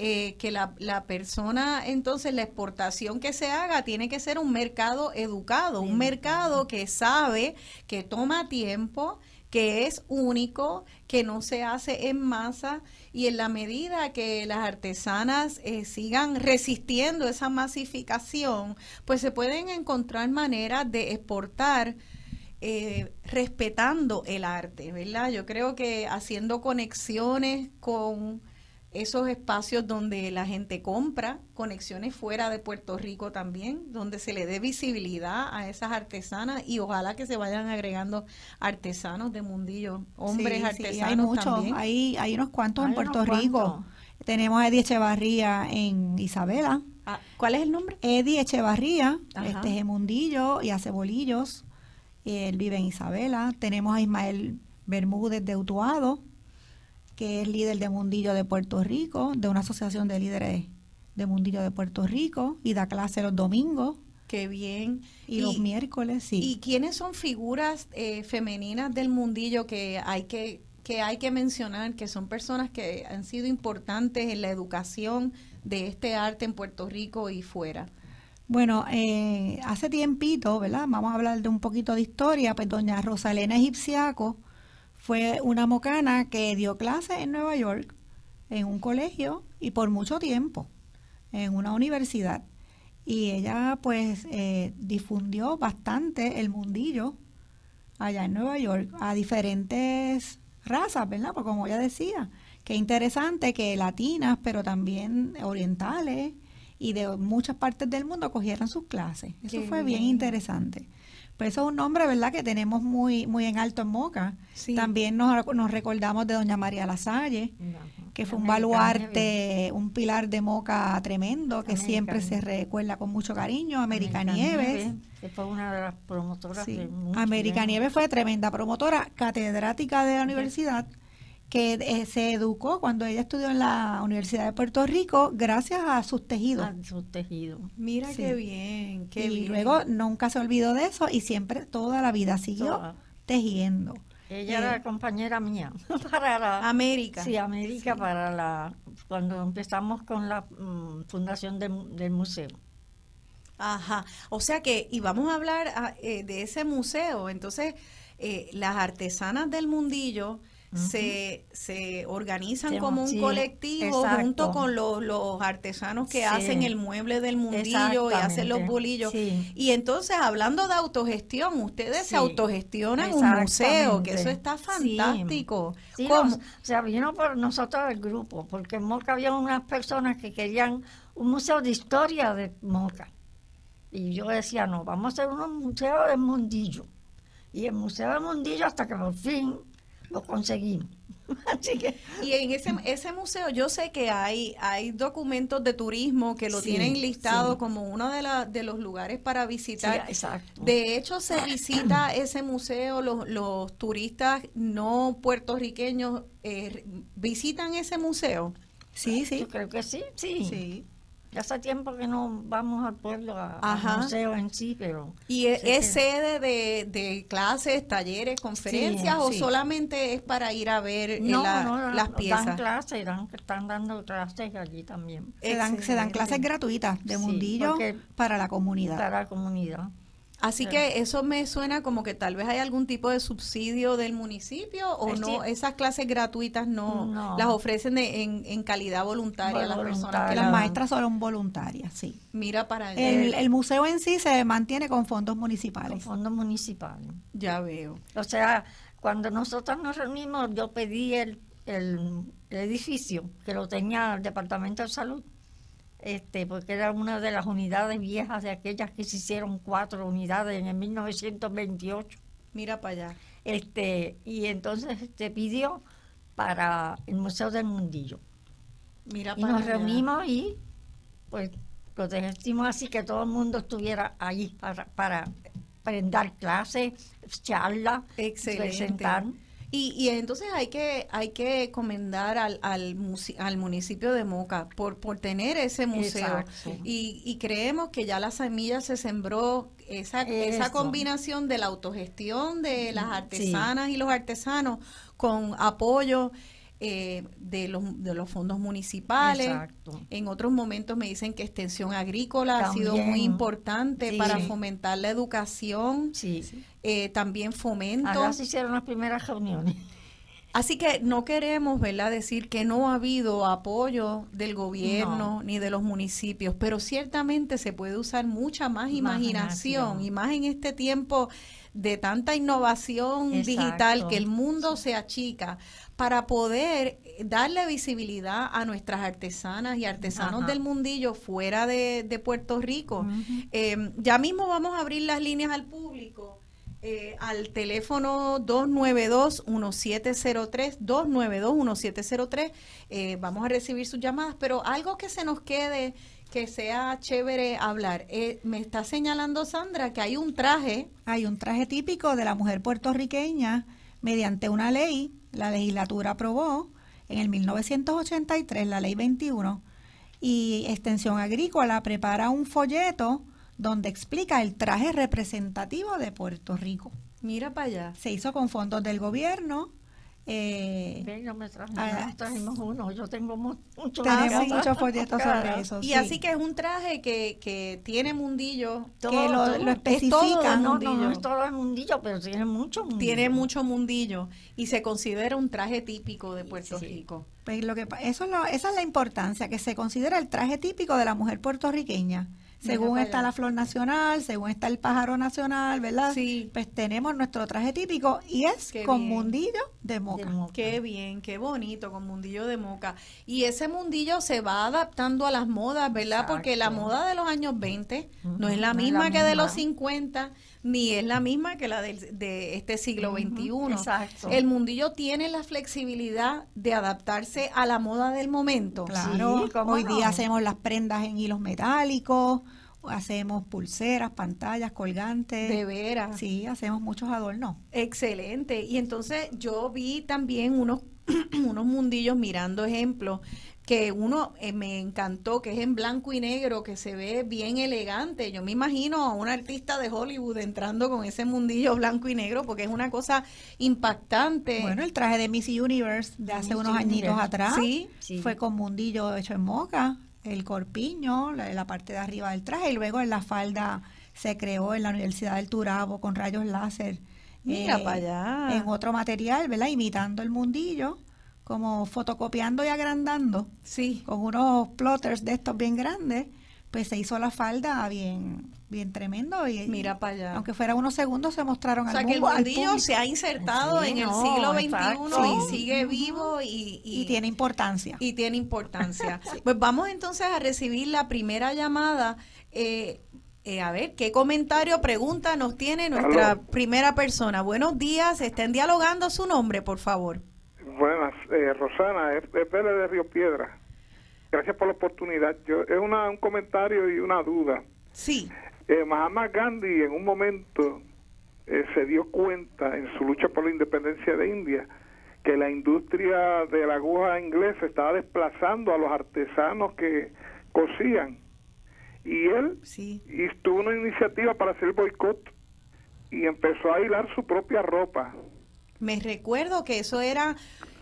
Eh, que la, la, persona, entonces la exportación que se haga tiene que ser un mercado educado, un mercado que sabe, que toma tiempo, que es único, que no se hace en masa y en la medida que las artesanas eh, sigan resistiendo esa masificación, pues se pueden encontrar maneras de exportar. Eh, respetando el arte, ¿verdad? Yo creo que haciendo conexiones con esos espacios donde la gente compra, conexiones fuera de Puerto Rico también, donde se le dé visibilidad a esas artesanas y ojalá que se vayan agregando artesanos de mundillo, hombres artesanos hay muchos, Hay, hay unos cuantos en Puerto Rico. Tenemos a Eddie Echevarría en Isabela. Ah, ¿Cuál es el nombre? Eddie Echevarría, este es Mundillo y hace bolillos. Él vive en Isabela. Tenemos a Ismael Bermúdez de Utuado que es líder de Mundillo de Puerto Rico, de una asociación de líderes de Mundillo de Puerto Rico, y da clase los domingos. Qué bien. Y, los miércoles, sí. ¿Y quiénes son figuras eh, femeninas del mundillo que hay que, que hay que mencionar, que son personas que han sido importantes en la educación de este arte en Puerto Rico y fuera? Bueno, eh, hace tiempito, ¿verdad? Vamos a hablar de un poquito de historia, pues doña Rosalena Egipciaco fue una mocana que dio clases en Nueva York, en un colegio y por mucho tiempo, en una universidad. Y ella pues eh, difundió bastante el mundillo allá en Nueva York a diferentes razas, ¿verdad? Porque como ella decía, qué interesante que latinas, pero también orientales y de muchas partes del mundo cogieran sus clases. Eso fue bien interesante. Pues eso es un nombre, ¿verdad?, que tenemos muy muy en alto en Moca. También nos, nos, recordamos de doña María Lasalle, que fue un baluarte, un pilar de Moca tremendo, que siempre se recuerda con mucho cariño. América, Nieves. que fue una de las promotoras. América Nieves fue tremenda promotora, catedrática de la universidad que eh, se educó cuando ella estudió en la Universidad de Puerto Rico gracias a sus tejidos. a sus tejidos. Mira Sí. qué bien, qué y bien. luego nunca se olvidó de eso y siempre toda la vida siguió Toda. tejiendo. Ella Eh. era compañera mía (laughs) para la América. Sí, América para la cuando empezamos con la mm, fundación del- del museo. Ajá. O sea que, y vamos a hablar ah, eh, de ese museo. Entonces, eh, las artesanas del mundillo se, se organizan como un sí, colectivo exacto. junto con los, los artesanos que Sí. hacen el mueble del mundillo y hacen los bolillos. Y entonces, hablando de autogestión, ustedes se autogestionan un museo, que eso está fantástico. Nos- o sea, vino por nosotros el grupo, porque en Moca había unas personas que querían un museo de historia de Moca. Y yo decía, no, vamos a hacer un museo del mundillo. Y el museo del mundillo hasta que por fin lo conseguimos. (laughs) Así que Y en ese, ese museo yo sé que hay, hay documentos de turismo que lo Sí, tienen listado sí. como uno de, la- de los lugares para sí, visitar. exacto. De hecho, se visita (clears throat) ese museo, los, los turistas no puertorriqueños eh, visitan ese museo. Sí, sí. Yo creo que sí, sí. Sí. Ya hace tiempo que no vamos al pueblo, a- al museo en sí, pero ¿Y Sí, es sí. sede de, de clases, talleres, conferencias o sí. solamente es para ir a ver eh, no, la- no, no, las Dan piezas? clases, dan- están dando clases allí también Se dan, se dan clases gratuitas de Sí, mundillo para la comunidad. para la comunidad. Así que eso me suena como que tal vez hay algún tipo de subsidio del municipio o no, esas clases gratuitas no, No. las ofrecen de- en, en calidad voluntaria a las personas que las maestras son voluntarias, sí. mira para allá. El, el museo en sí se mantiene con fondos con municipales. fondos municipales. ya veo. O sea, cuando nosotros nos reunimos, yo pedí el, el, el edificio, que lo tenía el Departamento de Salud, este, porque era una de las unidades viejas de aquellas que se hicieron cuatro unidades en el 1928. Mira para allá. Este, y entonces se pidió para el Museo del Mundillo. Mira Y para nos allá. reunimos y pues lo hicimos así que todo el mundo estuviera ahí para, para, para dar clases, charlas, Excelente. presentar. Y, y entonces hay que hay que comendar al, al, al municipio de Moca por, por tener ese museo. Y, y creemos que ya la semilla se sembró esa, esa combinación de la autogestión de las Sí. artesanas y los artesanos con apoyo eh, de, los, de los fondos municipales. Exacto. En otros momentos me dicen que extensión agrícola ha sido muy importante Sí. para fomentar la educación, Sí. eh, también fomento. Allá se hicieron las primeras reuniones. Así que no queremos, ¿verdad?, decir que no ha habido apoyo del gobierno No. ni de los municipios, pero ciertamente se puede usar mucha más imaginación, Imaginación. y más en este tiempo de tanta innovación Exacto. digital que el mundo se achica para poder darle visibilidad a nuestras artesanas y artesanos Ajá. del mundillo fuera de, de Puerto Rico. Eh, ya mismo vamos a abrir las líneas al público. eh, al teléfono 292-1703, 292-1703. Eh, vamos a recibir sus llamadas, pero algo que se nos quede, que sea chévere hablar. Eh, me está señalando Sandra que hay un traje, Hay un traje típico de la mujer puertorriqueña mediante una ley, la legislatura aprobó en el 1983, la ley 21, y Extensión Agrícola prepara un folleto donde explica el traje representativo de Puerto Rico. mira para allá. Se hizo con fondos del gobierno. Eh, me Ah, nos trajimos uno, yo tengo mu- muchos tenemos muchos folletos sobre eso. Y sí. así que es un traje que, que tiene mundillo. Todo, que lo, todo. lo Es todo especifica. No, no, mundillo. no es todo el mundillo, pero tiene mucho mundillo. Tiene mucho mundillo y se considera un traje típico de Puerto Sí. Rico. Pues lo que, eso es lo- esa es la importancia, que se considera el traje típico de la mujer puertorriqueña. Según está allá. la flor nacional, según está el pájaro nacional, ¿verdad? Sí. Pues tenemos nuestro traje típico y es Qué con bien. mundillo de De moca. Qué bien, qué bonito, con mundillo de moca. Y ese mundillo se va adaptando a las modas, ¿verdad? Porque la moda de los años 20 no es la Ujú, no es misma la que de los misma. 50, ni es la misma que la del- de este siglo XXI. exacto. El mundillo tiene la flexibilidad de adaptarse a la moda del momento. Claro, Sí, ¿cómo hoy no? día hacemos las prendas en hilos metálicos, hacemos pulseras, pantallas, colgantes. De veras. Sí, hacemos muchos adornos. Excelente. Y entonces yo vi también unos (clears throat) unos mundillos mirando ejemplos que uno eh, me encantó, que es en blanco y negro, que se ve bien elegante. Yo me imagino a un artista de Hollywood entrando con ese mundillo blanco y negro, porque es una cosa impactante. Bueno, el traje de Miss Universe de hace Miss unos añitos atrás Sí. Sí. fue con mundillo hecho en moca, el corpiño, la, la parte de arriba del traje y luego en la falda se creó en la Universidad del Turabo con rayos láser. eh, Mira pa' allá. En otro material, ¿verdad? Imitando el mundillo, como fotocopiando y agrandando sí. con unos plotters de estos bien grandes, pues se hizo la falda bien bien tremendo y Mira para allá. aunque fuera unos segundos se mostraron O sea al que el mundo, mundillo se ha insertado Sí, en el siglo XXI y sigue vivo y, y tiene importancia. y tiene importancia. (laughs) Pues vamos entonces a recibir la primera llamada. Eh, eh, a ver, ¿qué comentario, pregunta nos tiene nuestra Aló. primera persona? Buenos días, estén dialogando su nombre, por favor. Buenas, eh, Rosana, es, es Vélez de Río Piedra. Gracias por la oportunidad. Yo, es una, un comentario y una duda. Sí, Eh, Mahatma Gandhi en un momento eh, se dio cuenta en su lucha por la independencia de India que la industria de la aguja inglesa estaba desplazando a los artesanos que cosían. Y él sí. y tuvo una iniciativa para hacer boicot y empezó a hilar su propia ropa. Me recuerdo que eso era,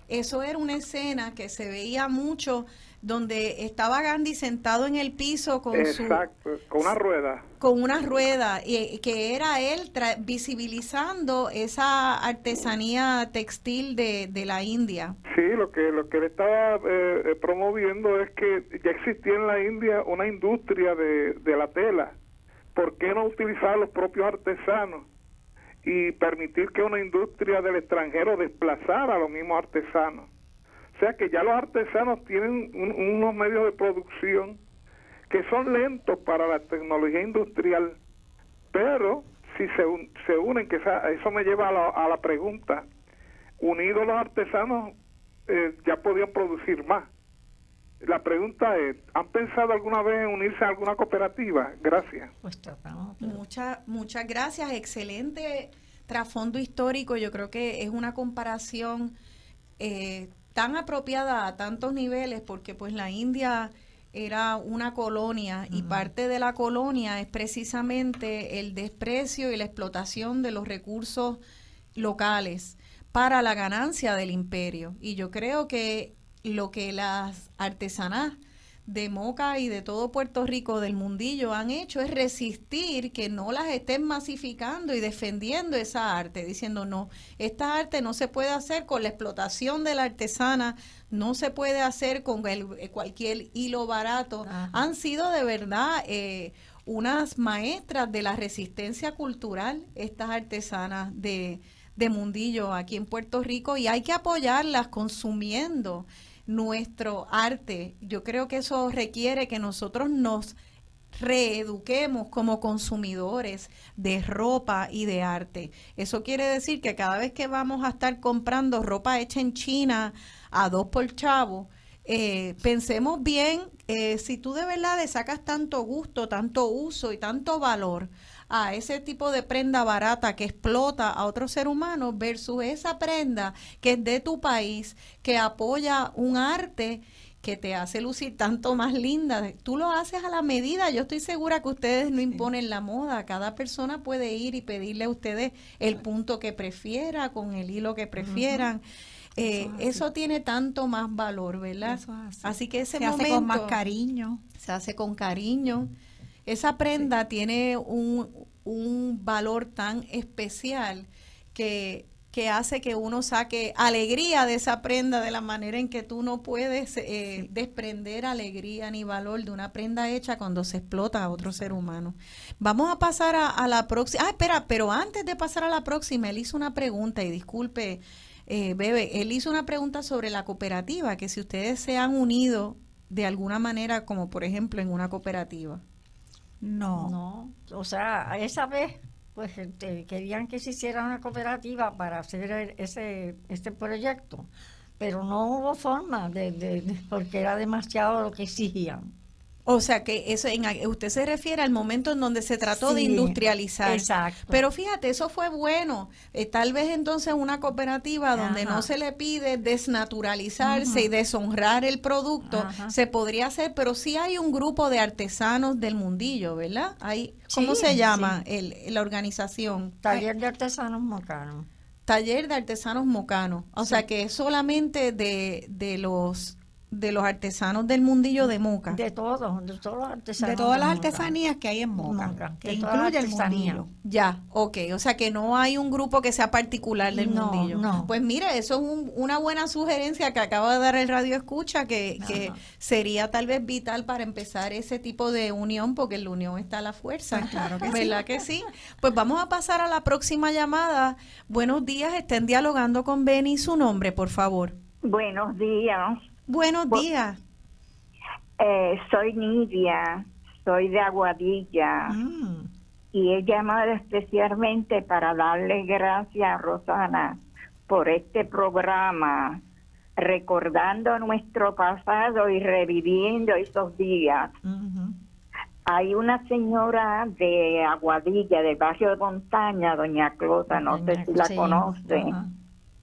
eso era una escena que se veía mucho donde estaba Gandhi sentado en el piso con su Exacto, con una rueda. con una rueda y que era él tra- visibilizando esa artesanía textil de, de la India. Sí, lo que lo que él estaba eh, eh, promoviendo es que ya existía en la India una industria de, de la tela. ¿Por qué no utilizar los propios artesanos y permitir que una industria del extranjero desplazara a los mismos artesanos? O sea que ya los artesanos tienen un- unos medios de producción que son lentos para la tecnología industrial, pero si se, un- se unen, que eso me lleva a la, a la pregunta, unidos los artesanos eh, ya podían producir más. La pregunta es, ¿han pensado alguna vez en unirse a alguna cooperativa? Gracias. Pues tratamos. Muchas, muchas gracias. Excelente trasfondo histórico. Yo creo que es una comparación eh, tan apropiada a tantos niveles porque pues la India era una colonia y parte de la colonia es precisamente el desprecio y la explotación de los recursos locales para la ganancia del imperio. Y yo creo que lo que las artesanas de Moca y de todo Puerto Rico, del mundillo, han hecho es resistir que no las estén masificando y defendiendo esa arte, diciendo no, esta arte no se puede hacer con la explotación de la artesana, no se puede hacer con el- eh, cualquier hilo barato. Ajá. Han sido de verdad eh, unas maestras de la resistencia cultural, estas artesanas de, de mundillo aquí en Puerto Rico, y hay que apoyarlas consumiendo nuestro arte. Yo creo que eso requiere que nosotros nos reeduquemos como consumidores de ropa y de arte. Eso quiere decir que cada vez que vamos a estar comprando ropa hecha en China a dos por chavo, eh, pensemos bien eh, si tú de verdad le sacas tanto gusto, tanto uso y tanto valor a ese tipo de prenda barata que explota a otro ser humano versus esa prenda que es de tu país, que apoya un arte que te hace lucir tanto más linda. Tú lo haces a la medida. Yo estoy segura que ustedes no imponen la moda. Cada persona puede ir y pedirle a ustedes el punto que prefiera, con el hilo que prefieran. Eh, Eso eso tiene tanto más valor, ¿verdad? Eso así. Así que ese se momento hace con más cariño. se hace con cariño. Esa prenda tiene un, un valor tan especial que, que hace que uno saque alegría de esa prenda de la manera en que tú no puedes eh, desprender alegría ni valor de una prenda hecha cuando se explota a otro ser humano. Vamos a pasar a, a la próxima. Ah, espera, pero antes de pasar a la próxima, él hizo una pregunta y disculpe, eh, Bebe, él hizo una pregunta sobre la cooperativa, que si ustedes se han unido de alguna manera, como por ejemplo en una cooperativa. No. No, o sea, esa vez pues este, querían que se hiciera una cooperativa para hacer el- ese este proyecto, pero no hubo forma de- porque era demasiado lo que exigían. O sea que eso en, usted se refiere al momento en donde se trató de industrializar. exacto. Pero fíjate, eso fue bueno. Eh, tal vez entonces una cooperativa donde Ajá. no se le pide desnaturalizarse y deshonrar el producto, Ajá. se podría hacer, pero sí hay un grupo de artesanos del mundillo, ¿verdad? Hay, ¿Cómo Sí, se llama sí. el, la organización? Taller de artesanos mocanos. Taller de Artesanos Mocanos. O sea que es solamente de, de los de los artesanos del mundillo de Moca. De todos, de todos los artesanos. De todas las artesanías que hay en Moca, Moca, que incluye el artesanía. mundillo. Ya, ok. O sea que no hay un grupo que sea particular del No, mundillo. no. Pues mire, eso es un- una buena sugerencia que acaba de dar el Radio Escucha, que, que sería tal vez vital para empezar ese tipo de unión, porque en la unión está la fuerza. Ah, claro que sí. ¿Verdad que sí? Pues vamos a pasar a la próxima llamada. Buenos días, estén dialogando con Benny. Su nombre, por favor. Buenos días. Buenos días. Eh, soy Nidia, soy de Aguadilla Mm, y he llamado especialmente para darle gracias a Rosana por este programa, recordando nuestro pasado y reviviendo esos días. Hay una señora de Aguadilla, del barrio de Montaña, doña Clota, no sé si la sí, conoce.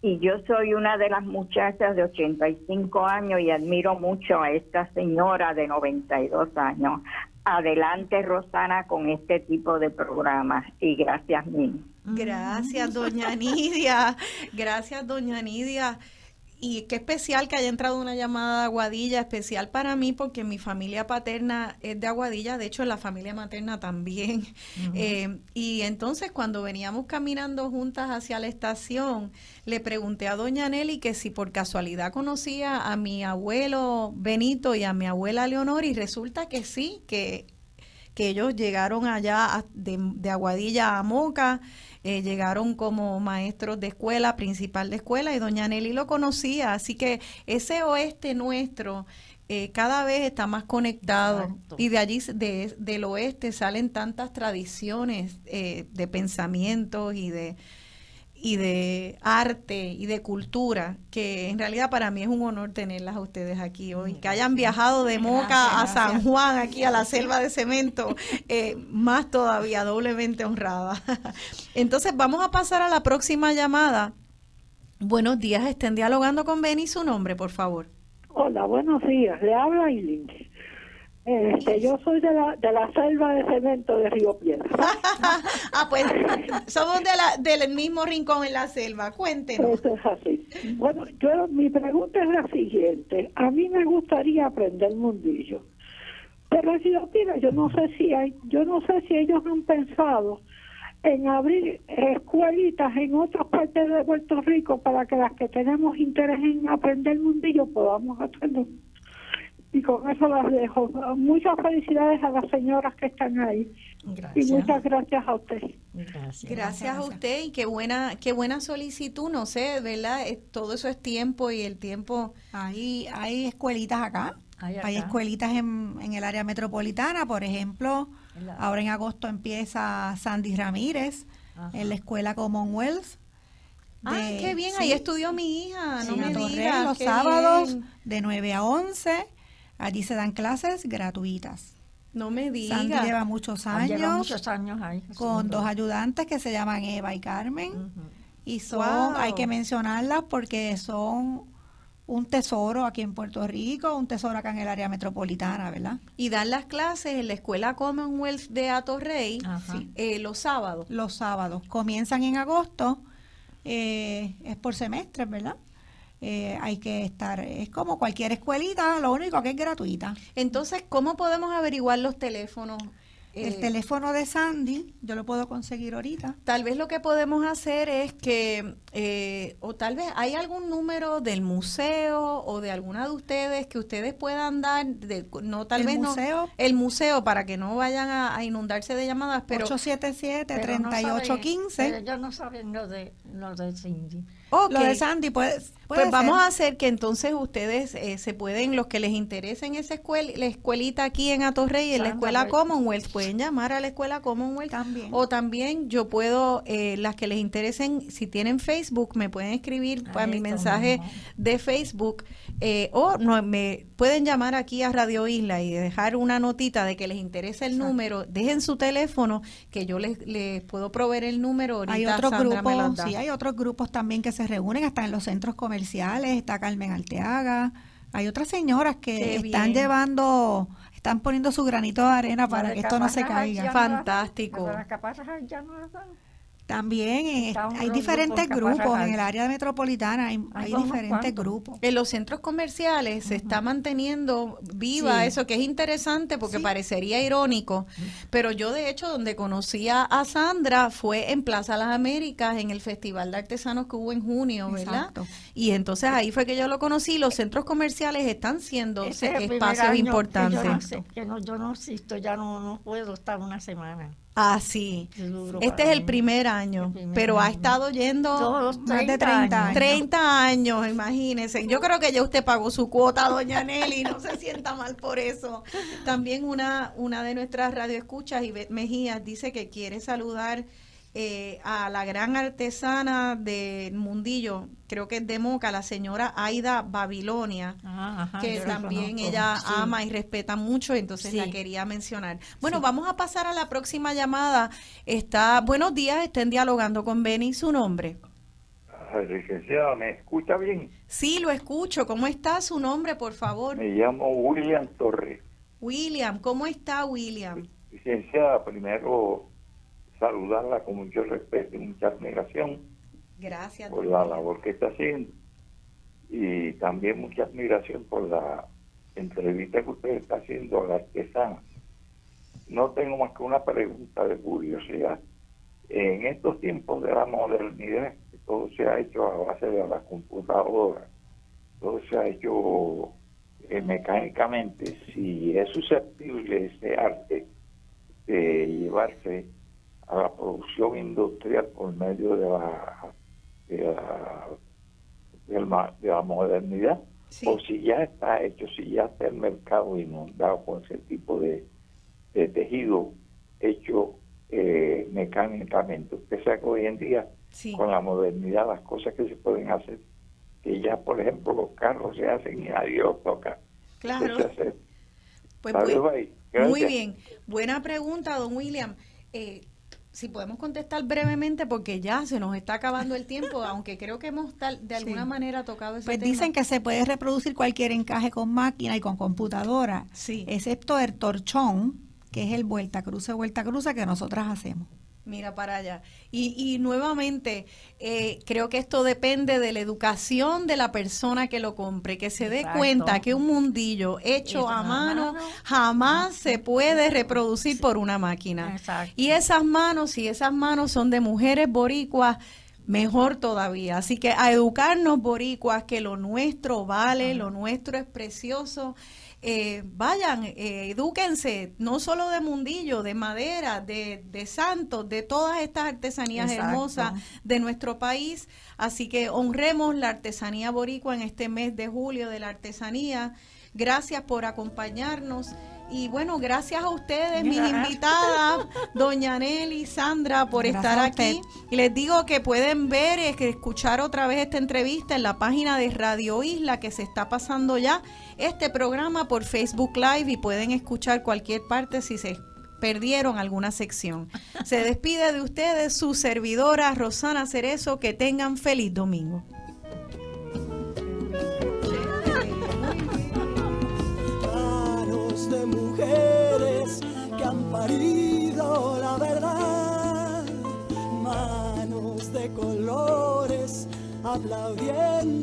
Y yo soy una de las muchachas de 85 años y admiro mucho a esta señora de 92 años. Adelante, Rosana, con este tipo de programas y gracias mil. Gracias, doña Nidia. Gracias, doña Nidia. Y qué especial que haya entrado una llamada de Aguadilla, especial para mí porque mi familia paterna es de Aguadilla, de hecho la familia materna también. Eh, y entonces cuando veníamos caminando juntas hacia la estación, le pregunté a doña Nelly que si por casualidad conocía a mi abuelo Benito y a mi abuela Leonor y resulta que sí, que que ellos llegaron allá a- de, de Aguadilla a Moca, eh, llegaron como maestros de escuela, principal de escuela, y doña Nelly lo conocía, así que ese oeste nuestro eh, cada vez está más conectado Exacto. y de allí, de, del oeste, salen tantas tradiciones eh, de pensamientos y de y de arte y de cultura, que en realidad para mí es un honor tenerlas a ustedes aquí hoy, que hayan viajado de Moca a San Juan, aquí a la selva de cemento, (laughs) eh, más todavía, doblemente honrada. (laughs) Entonces vamos a pasar a la próxima llamada. Buenos días, estén dialogando con Benny, su nombre, por favor. Hola, buenos días. Le habla Aileen. Este, yo soy de la, de la selva de cemento de Río Piedra. (laughs) ah, pues somos de la, del mismo rincón en la selva, cuéntenos. Eso es así. Bueno, yo mi pregunta es la siguiente. A mí me gustaría aprender mundillo. Pero si yo mira, yo no sé si hay, yo no sé si ellos han pensado en abrir escuelitas en otras partes de Puerto Rico para que las que tenemos interés en aprender mundillo podamos hacerlo. Y con eso las dejo. Muchas felicidades a las señoras que están ahí. Gracias. Y muchas gracias a usted. Gracias. Gracias a usted y qué buena, qué buena solicitud, no sé, ¿verdad? Todo eso es tiempo y el tiempo Hay, hay escuelitas acá, Hay escuelitas en, en el área metropolitana, por ejemplo, En la- ahora en agosto empieza Sandy Ramírez Ajá. en la escuela Commonwealth. Ah, de- qué bien, sí, ahí estudió mi hija, no me digas, los sábados bien. de 9 a 11. Allí se dan clases gratuitas. No me Sandy diga. lleva muchos Ah, lleva años muchos años ahí. con dos ayudantes que se llaman Eva y Carmen. Y son, Wow. hay que mencionarlas porque son un tesoro aquí en Puerto Rico, un tesoro acá en el área metropolitana, ¿verdad? Y dan las clases en la escuela Commonwealth de Atorrey Ajá. eh, los sábados. Los sábados. Comienzan en agosto, eh, es por semestres, ¿verdad? Eh, hay que estar, es como cualquier escuelita, lo único que es gratuita. Entonces, ¿cómo podemos averiguar los teléfonos? El Eh, teléfono de Sandy, yo lo puedo conseguir ahorita. Tal vez lo que podemos hacer es que, eh, o tal vez hay algún número del museo o de alguna de ustedes que ustedes puedan dar, de, no tal El vez museo. no, el museo para que no vayan a, a inundarse de llamadas, pero Pero no 877-3815. pero ellos no saben lo de, lo de ok. Lo de Sandy puede Pues vamos ser. a hacer que entonces ustedes eh, se pueden, los que les interesen esa escuela, la escuelita aquí en Atorrey, en la escuela Commonwealth, pueden llamar a la escuela Commonwealth. También. O también yo puedo, eh, las que les interesen, si tienen Facebook, me pueden escribir para mi mensaje de Facebook eh, o no, me pueden llamar aquí a Radio Isla y dejar una notita de que les interesa el Exacto. número. Dejen su teléfono que yo les, les puedo proveer el número. Ahorita Hay otros grupos, sí, hay otros grupos también que se reúnen hasta en los centros comerciales, está Carmen Alteaga, hay otras señoras que Qué están bien. llevando, están poniendo su granito de arena para que esto no se caiga. Fantástico. Capaces haitianas las dan. También eh, Está un hay diferentes grupos en el área metropolitana, hay, diferentes grupos. En los centros comerciales se está manteniendo viva Sí. eso, que es interesante porque Sí. parecería irónico, pero yo de hecho donde conocí a, Sandra fue en Plaza Las Américas, en el Festival de Artesanos que hubo en junio, ¿verdad? Exacto. Y entonces ahí fue que yo lo conocí, los centros comerciales están siendo es espacios año que importantes. Yo no, sé, que no, yo no existo, ya no, no puedo estar una semana. Ah, sí. Es duro Este es el primer año, El primer pero ha estado yendo Todos Más de 30 30 años. años. 30 años, imagínense. Yo creo que ya usted pagó su cuota, doña Nelly, no se sienta mal por eso. También una, una de nuestras radioescuchas, Ivette Mejías, dice que quiere saludar eh, a la gran artesana del mundillo, creo que es de Moca, la señora Aida Babilonia. Ajá, ajá, que también ella Sí. ama y respeta mucho, entonces Sí. la quería mencionar. Bueno, vamos a pasar a la próxima llamada. Está, buenos días, estén dialogando con Benny, su nombre. Ay, licenciada, ¿me escucha bien? Sí, lo escucho. ¿Cómo está su nombre, por favor? Me llamo William Torres. William, ¿cómo está William? Licenciada, primero saludarla con mucho respeto y mucha admiración Gracias. por la labor que está haciendo y también mucha admiración por la entrevista que usted está haciendo a la artesana. No tengo más que una pregunta de curiosidad. En estos tiempos de la modernidad, todo se ha hecho a base de la computadora, todo se ha hecho eh, mecánicamente, si es susceptible ese arte de llevarse a la producción industrial por medio de la, de la, de la modernidad, Sí. o si ya está hecho, si ya está el mercado inundado con ese tipo de, de tejido hecho eh, mecánicamente. Usted sabe que hoy en día, Sí. con la modernidad, las cosas que se pueden hacer, que ya, por ejemplo, los carros se hacen y nadie los toca. Claro. Pues ahí. muy bien. Buena pregunta, don William. Eh, si podemos contestar brevemente porque ya se nos está acabando el tiempo, (laughs) aunque creo que hemos tal, de alguna Sí. manera tocado ese Pues tema. dicen que se puede reproducir cualquier encaje con máquina y con computadora, Sí. excepto el torchón, que es el vuelta cruce, vuelta cruce que nosotras hacemos. Mira para allá. Y, y nuevamente, eh, creo que esto depende de la educación de la persona que lo compre, que se dé Exacto. cuenta que un mundillo hecho a mano mano. jamás se puede reproducir por una máquina. Exacto. Y esas manos, si esas manos son de mujeres boricuas, mejor todavía. Así que a educarnos boricuas, que lo nuestro vale, lo nuestro es precioso. Eh, vayan, eh, edúquense, no solo de mundillo, de madera, de, de santos, de todas estas artesanías Exacto. hermosas de nuestro país. Así que honremos la artesanía boricua en este mes de julio de la artesanía. Gracias por acompañarnos. Y bueno, gracias a ustedes, mis invitadas, doña Nelly, Sandra, por Gracias estar aquí. Y les digo que pueden ver, eh, que escuchar otra vez esta entrevista en la página de Radio Isla, que se está pasando ya este programa por Facebook Live y pueden escuchar cualquier parte si se perdieron alguna sección. Se despide de ustedes su servidora Rosana Cerezo. Que tengan feliz domingo. manos de mujeres que han parido la verdad, manos de colores aplaudiendo.